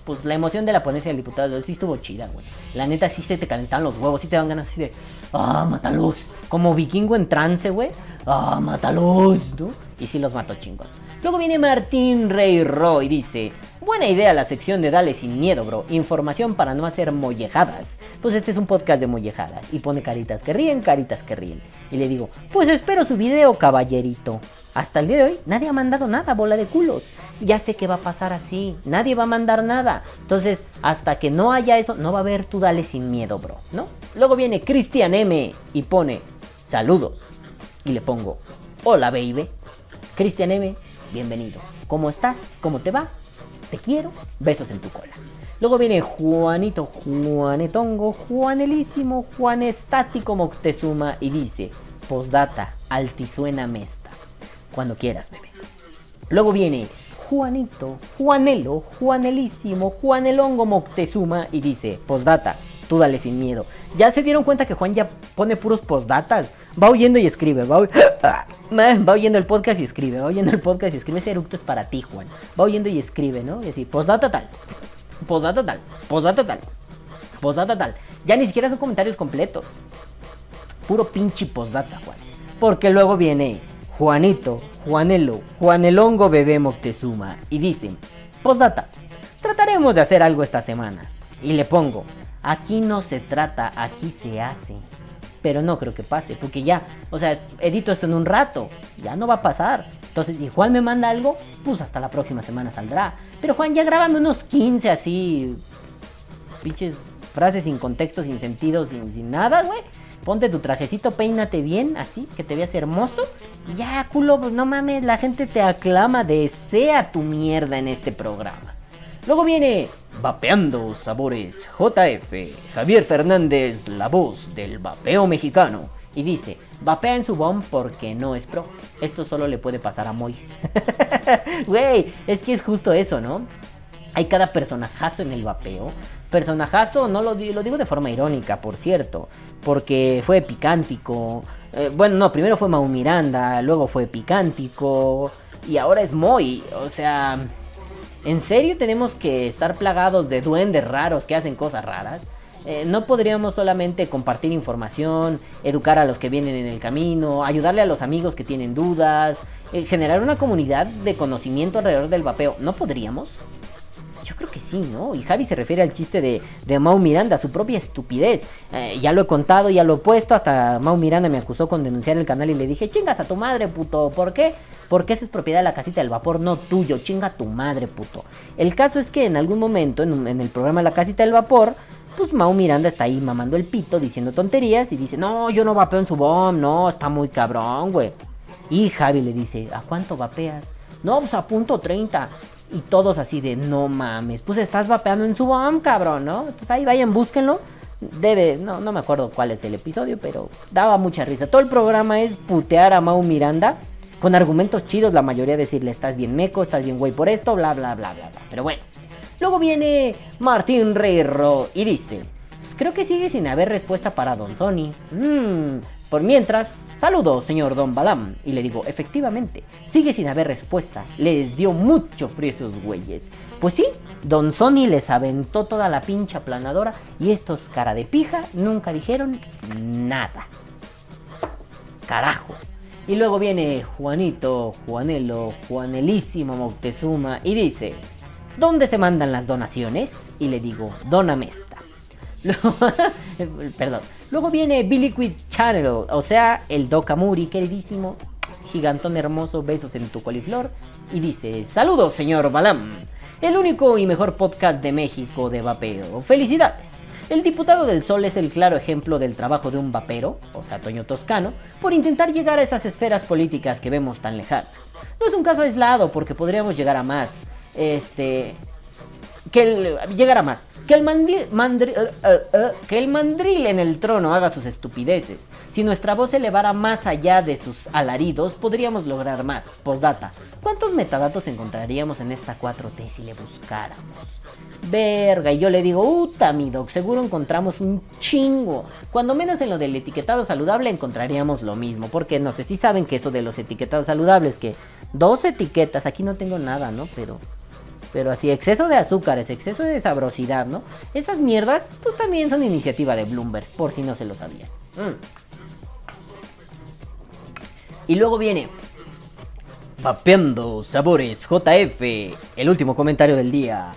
pues la emoción de la ponencia del diputado sí estuvo chida, güey. La neta sí se te calentaron los huevos, sí te dan ganas así de, ah, mátalos. Como vikingo en trance, güey. Ah, mátalos, ¿no? Y sí los mató chingón. Luego viene Martín Rey Ro y dice, buena idea la sección de Dale sin miedo, bro. Información para no hacer mollejadas. Pues este es un podcast de mollejadas. Y pone caritas que ríen, caritas que ríen. Y le digo, pues espero su video, caballerito. Hasta el día de hoy nadie ha mandado nada, bola de culos. Ya sé que va a pasar así. Nadie va a mandar nada. Entonces, hasta que no haya eso, no va a haber tú dale sin miedo, bro. ¿No? Luego viene Cristian M y pone saludos. Y le pongo, hola baby. Cristian M, bienvenido. ¿Cómo estás? ¿Cómo te va? Te quiero. Besos en tu cola. Luego viene Juanito, Juanetongo, Juanelísimo, Juan Estático Moctezuma y dice, postdata, altizuena mesta. Cuando quieras, bebé. Luego viene Juanito, Juanelo, Juanelísimo, Juanelongo Moctezuma y dice, postdata, Tú dale sin miedo. Ya se dieron cuenta que Juan ya pone puros postdatas. Va oyendo y escribe. Va, va oyendo el podcast y escribe. Va oyendo el podcast y escribe. Ese eructo es para ti, Juan. Va oyendo y escribe, ¿no? Y así, postdata tal. Postdata tal. Postdata tal. Postdata tal. Ya ni siquiera son comentarios completos. Puro pinche postdata, Juan. Porque luego viene Juanito, Juanelo, Juanelongo Bebé Moctezuma. Y dice, postdata. Trataremos de hacer algo esta semana. Y le pongo, aquí no se trata, aquí se hace. Pero no creo que pase, porque ya, o sea, edito esto en un rato, ya no va a pasar. Entonces, si Juan me manda algo, pues hasta la próxima semana saldrá. Pero Juan, ya grábame unos 15 así, pinches frases sin contexto, sin sentido, sin, nada, güey. Ponte tu trajecito, peínate bien, así, que te veas hermoso. Y ya, culo, pues no mames, la gente te aclama, desea tu mierda en este programa. Luego viene Vapeando Sabores JF, Javier Fernández, la voz del vapeo mexicano. Y dice, vapea en su bomb porque no es pro. Esto solo le puede pasar a Moy. Güey, es que es justo eso, ¿no? Hay cada personajazo en el vapeo. Personajazo, no lo, lo digo de forma irónica, por cierto. Porque fue picántico. Eh, bueno, no, primero fue Mau Miranda, luego fue picántico. Y ahora es Moy. O sea, ¿en serio tenemos que estar plagados de duendes raros que hacen cosas raras? Eh, no podríamos solamente compartir información, educar a los que vienen en el camino, ayudarle a los amigos que tienen dudas, eh, generar una comunidad de conocimiento alrededor del vapeo. ¿No podríamos? Yo creo que sí, ¿no? Y Javi se refiere al chiste de, de Mau Miranda, su propia estupidez. Eh, ya lo he contado, ya lo he puesto. Hasta Mau Miranda me acusó con denunciar el canal y le dije, chingas a tu madre, puto. ¿Por qué? Porque esa es propiedad de la casita del vapor, no tuyo. Chinga a tu madre, puto. El caso es que en algún momento, en el programa La casita del vapor, pues Mau Miranda está ahí mamando el pito, diciendo tonterías y dice, no, yo no vapeo en su bomb, no, está muy cabrón, güey. Y Javi le dice, ¿a cuánto vapeas? No, pues a punto 30. Y todos así de, no mames, pues estás vapeando en su bomb, cabrón, ¿no? Entonces ahí vayan, búsquenlo. Debe, no, no me acuerdo cuál es el episodio, pero daba mucha risa. Todo el programa es putear a Mau Miranda con argumentos chidos, la mayoría decirle, estás bien meco, estás bien güey por esto, bla, bla, bla, bla, bla. Pero bueno. Luego viene Martín Reirro y dice, pues creo que sigue sin haber respuesta para Don Sony. Mm, por mientras, saludo, señor Don Balam. Y le digo, efectivamente, sigue sin haber respuesta. Les dio mucho frío esos güeyes. Pues sí, Don Sony les aventó toda la pincha planadora y estos cara de pija nunca dijeron nada. Carajo. Y luego viene Juanito, Juanelo, Juanelísimo Moctezuma y dice, ¿dónde se mandan las donaciones? Y le digo, dóname esta. Perdón. Luego viene Billy Quid Channel, o sea, el Dokamuri, queridísimo, gigantón hermoso, besos en tu coliflor. Y dice, saludos, señor Balam, el único y mejor podcast de México de vapeo. Felicidades. El diputado del Sol es el claro ejemplo del trabajo de un vapero, o sea, Toño Toscano, por intentar llegar a esas esferas políticas que vemos tan lejanas. No es un caso aislado porque podríamos llegar a más. Este, que el, llegar a más. Que el, mandi- mandri- eh, eh, eh, que el mandril en el trono haga sus estupideces. Si nuestra voz se elevara más allá de sus alaridos, podríamos lograr más. Postdata. ¿Cuántos metadatos encontraríamos en esta 4T si le buscáramos? Verga, y yo le digo, uta, mi doc, seguro encontramos un chingo. Cuando menos en lo del etiquetado saludable encontraríamos lo mismo. Porque no sé si saben que eso de los etiquetados saludables, que dos etiquetas, aquí no tengo nada, ¿no? Pero pero así, exceso de azúcares, exceso de sabrosidad, ¿no? Esas mierdas, pues también son iniciativa de Bloomberg, por si no se lo sabían. Mm. Y luego viene. Vapeando Sabores JF, el último comentario del día.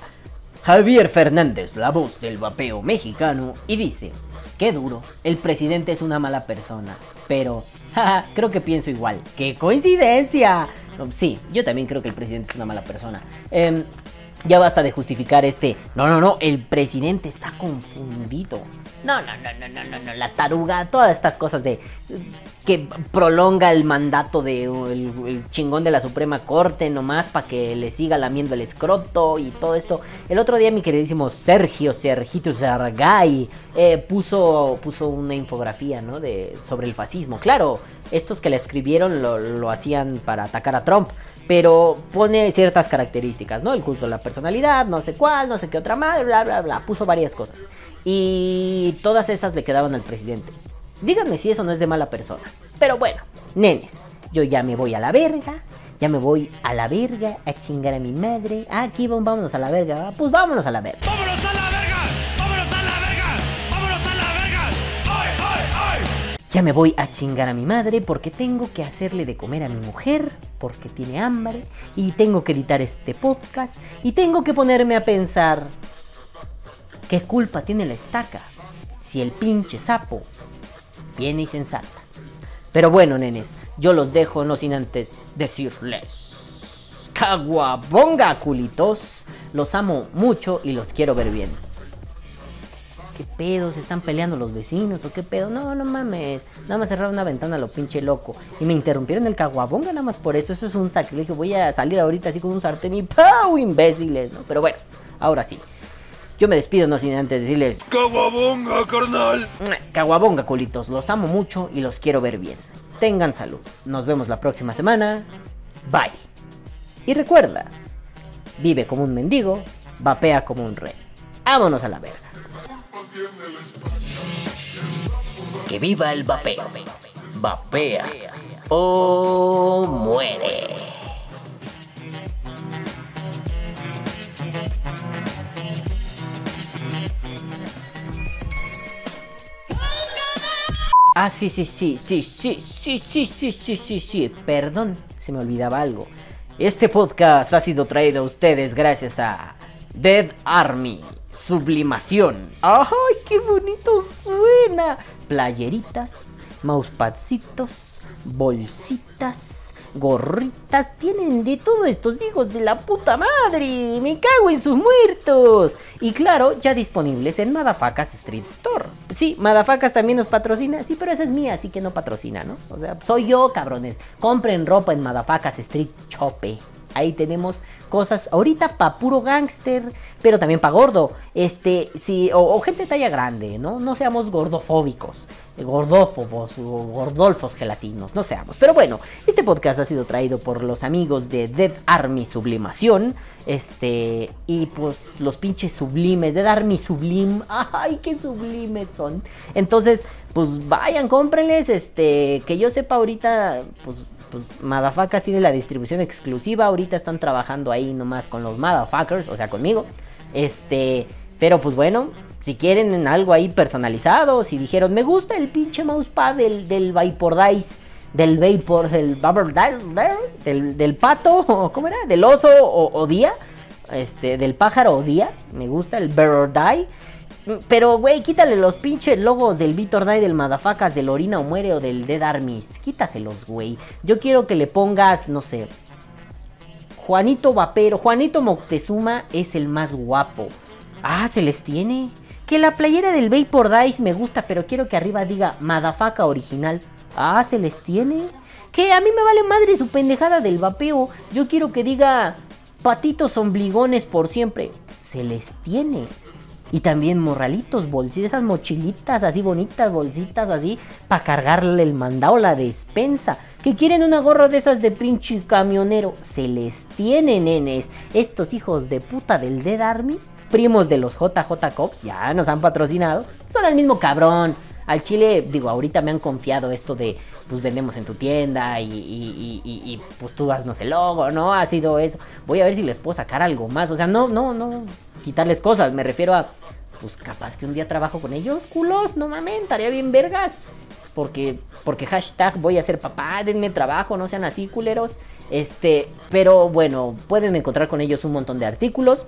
Javier Fernández, la voz del vapeo mexicano, y dice, qué duro, el presidente es una mala persona, pero, jaja, creo que pienso igual, qué coincidencia. Sí, yo también creo que el presidente es una mala persona. Em, ya basta de justificar este, no, no, no, el presidente está confundido. No, no, no, no, no, no, no, la taruga, todas estas cosas de... que prolonga el mandato de el, chingón de la Suprema Corte nomás para que le siga lamiendo el escroto y todo esto. El otro día mi queridísimo Sergio Sergito Sargay eh, puso, puso una infografía ¿no? de, sobre el fascismo. Claro, estos que le escribieron lo, lo hacían para atacar a Trump, pero pone ciertas características, ¿no? El culto de la personalidad, no sé cuál, no sé qué otra más, bla, bla, bla. Puso varias cosas. Y todas esas le quedaban al presidente. Díganme si eso no es de mala persona. Pero bueno, nenes, yo ya me voy a la verga. Ya me voy a la verga a chingar a mi madre. Ah, aquí vamos, vámonos a la verga. ¿va? Pues vámonos a la verga. ¡Vámonos a la verga! ¡Vámonos a la verga! ¡Vámonos a la verga! ¡Ay, ay, ay! Ya me voy a chingar a mi madre porque tengo que hacerle de comer a mi mujer porque tiene hambre y tengo que editar este podcast y tengo que ponerme a pensar qué culpa tiene la estaca si el pinche sapo viene y se. Pero bueno, nenes, yo los dejo no sin antes decirles caguabonga culitos, los amo mucho y los quiero ver bien. ¿Qué pedo? ¿Se están peleando los vecinos o qué pedo? No, no mames. Nada más cerraron una ventana a lo pinche loco. Y me interrumpieron el caguabonga nada más por eso. Eso es un sacrilegio. Voy a salir ahorita así con un sartén y ¡pau! Imbéciles, ¿no? Pero bueno, ahora sí. Yo me despido no sin antes decirles ¡Caguabonga, carnal! Caguabonga, culitos. Los amo mucho y los quiero ver bien. Tengan salud. Nos vemos la próxima semana. Bye. Y recuerda, vive como un mendigo, vapea como un rey. Vámonos a la verga. Que viva el vapeo. Vapea o muere. Ah, sí, sí, sí, sí, sí, sí, sí, sí, sí, sí, sí. Perdón, se me olvidaba algo. Este podcast ha sido traído a ustedes gracias a Dead Army Sublimación. ¡Ay, qué bonito suena! Playeritas, mousepadcitos, bolsitas, gorritas. Tienen de todo estos hijos de la puta madre. Me cago en sus muertos. Y claro, ya disponibles en Madafacas Street Store. Sí, Madafacas también nos patrocina. Sí, pero esa es mía, así que no patrocina, ¿no? O sea, soy yo, cabrones. Compren ropa en Madafacas Street Chope. Ahí tenemos cosas ahorita para puro gángster, pero también para gordo. Este, sí, o, o gente de talla grande, ¿no? No seamos gordofóbicos, gordófobos o gordolfos gelatinos, no seamos. Pero bueno, este podcast ha sido traído por los amigos de Dead Army Sublimación. Este, y pues los pinches sublimes, Dead Army Sublim. Ay, qué sublimes son. Entonces, pues vayan, cómprenles. Este, que yo sepa ahorita, pues pues Madafacas tiene la distribución exclusiva. Ahorita están trabajando ahí nomás con los Madafacers, o sea, conmigo. Este, pero pues bueno, si quieren algo ahí personalizado, si dijeron, me gusta el pinche mousepad del, del Vapor Dice, del Vapor, del del, del pato, ¿cómo era? Del oso o, o día, este, del pájaro o día, me gusta el Vapor Die. Pero, güey, quítale los pinches logos del Vitor Day, del Madafacas, del Orina o Muere o del Dead Armies. Quítaselos, güey. Yo quiero que le pongas, no sé. Juanito Vapero. Juanito Moctezuma es el más guapo. Ah, se les tiene. Que la playera del Vapor Dice me gusta, pero quiero que arriba diga Madafaca original. Ah, se les tiene. Que a mí me vale madre su pendejada del vapeo. Yo quiero que diga patitos ombligones por siempre. Se les tiene. Y también morralitos, bolsitas, esas mochilitas así bonitas, bolsitas así, para cargarle el mandado, la despensa. Que quieren una gorra de esas de pinche camionero. Se les tiene, nenes. Estos hijos de puta del Dead Army, primos de los JJ Cops, ya nos han patrocinado. Son el mismo cabrón. Al chile, digo, ahorita me han confiado esto de, pues vendemos en tu tienda y, y, pues tú haznos el logo, ¿no? Ha sido eso. Voy a ver si les puedo sacar algo más. O sea, no, no, no quitarles cosas. Me refiero a, pues capaz que un día trabajo con ellos, culos, no mames, estaría bien vergas. Porque, porque hashtag voy a ser papá, denme trabajo, no sean así, culeros. Este, pero bueno, pueden encontrar con ellos un montón de artículos.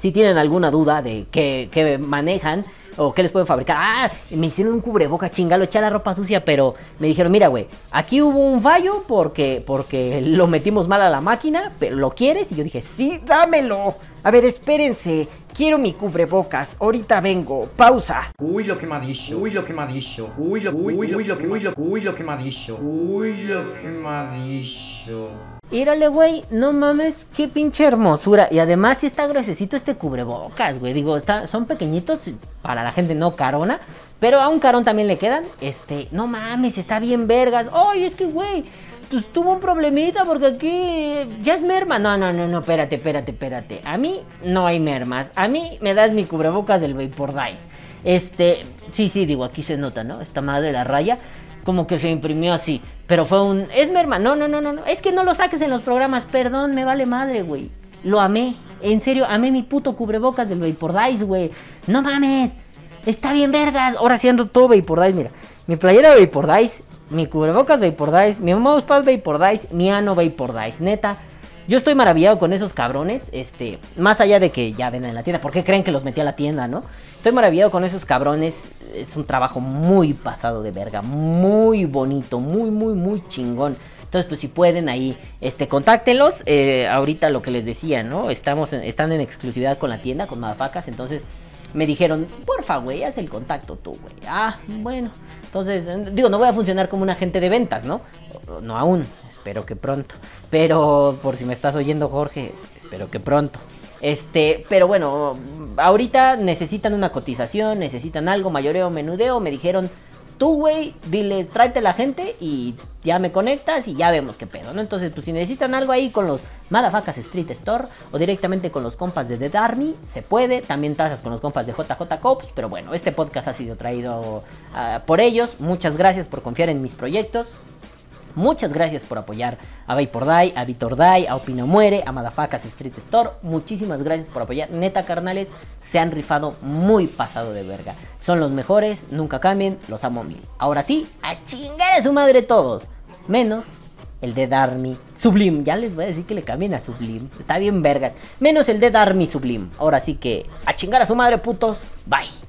Si tienen alguna duda de qué, qué manejan, o qué les pueden fabricar. Ah, me hicieron un cubreboca, chinga, lo eché la ropa sucia, pero me dijeron, mira, güey, aquí hubo un fallo porque, porque lo metimos mal a la máquina, pero ¿lo quieres? Y yo dije, sí, dámelo. A ver, espérense, quiero mi cubrebocas, ahorita vengo, pausa. Uy, lo que me ha dicho. Uy, lo que me ha dicho. Uy, lo, uy, uy, lo que, uy, lo, uy, lo que me ha dicho. Uy, lo que me ha dicho. Írale, güey, no mames, qué pinche hermosura. Y además sí está gruesecito este cubrebocas, güey. Digo, está, son pequeñitos para la gente no carona. Pero a un carón también le quedan. Este, no mames, está bien vergas. Ay, es que, güey, pues tuvo un problemita porque aquí ya es merma. No, no, no, no, espérate, espérate, espérate. A mí no hay mermas. A mí me das mi cubrebocas del Vapor Dice. Este, sí, sí, digo, aquí se nota, ¿no? Esta madre la raya como que se imprimió así. Pero fue un. Es merma. No, no, no, no, no. Es que no lo saques en los programas. Perdón, me vale madre, güey. Lo amé. En serio, amé mi puto cubrebocas del Vapor Dice, güey. No mames. Está bien, vergas. Ahora haciendo todo Vapor Dice, mira. Mi playera Vapor Dice. Mi cubrebocas Vapor Dice. Mi mousepad Vapor Dice. Mi ano Vapor Dice. Neta. Yo estoy maravillado con esos cabrones, este, más allá de que ya venden en la tienda, ¿por qué creen que los metí a la tienda, no? Estoy maravillado con esos cabrones, es un trabajo muy pasado de verga, muy bonito, muy, muy, muy chingón. Entonces, pues si pueden ahí, este, contáctenlos. Eh, ahorita lo que les decía, ¿no? Estamos, en- están en exclusividad con la tienda, con Madafacas, entonces me dijeron, porfa, güey, haz el contacto tú, güey. Ah, bueno. Entonces, digo, no voy a funcionar como un agente de ventas, ¿no? No aún, espero que pronto. Pero, por si me estás oyendo, Jorge, espero que pronto. Este, pero bueno, ahorita necesitan una cotización, necesitan algo, mayoreo, menudeo. Me dijeron, tú, güey, dile, tráete la gente y ya me conectas y ya vemos qué pedo, ¿no? Entonces, pues si necesitan algo ahí con los Madafacas Street Store o directamente con los compas de The Army, se puede. También tasas con los compas de JJ Cops, pero bueno, este podcast ha sido traído ah, por ellos. Muchas gracias por confiar en mis proyectos. Muchas gracias por apoyar a Vapor Die, a Vitor Die, a Opino Muere, a Madafacas Street Store. Muchísimas gracias por apoyar. Neta, carnales, se han rifado muy pasado de verga. Son los mejores, nunca cambien, los amo mil. Ahora sí, a chingar a su madre todos. Menos el Dead Army Sublime. Ya les voy a decir que le cambien a Sublime. Está bien vergas. Menos el Dead Army Sublime. Ahora sí que a chingar a su madre, putos. Bye.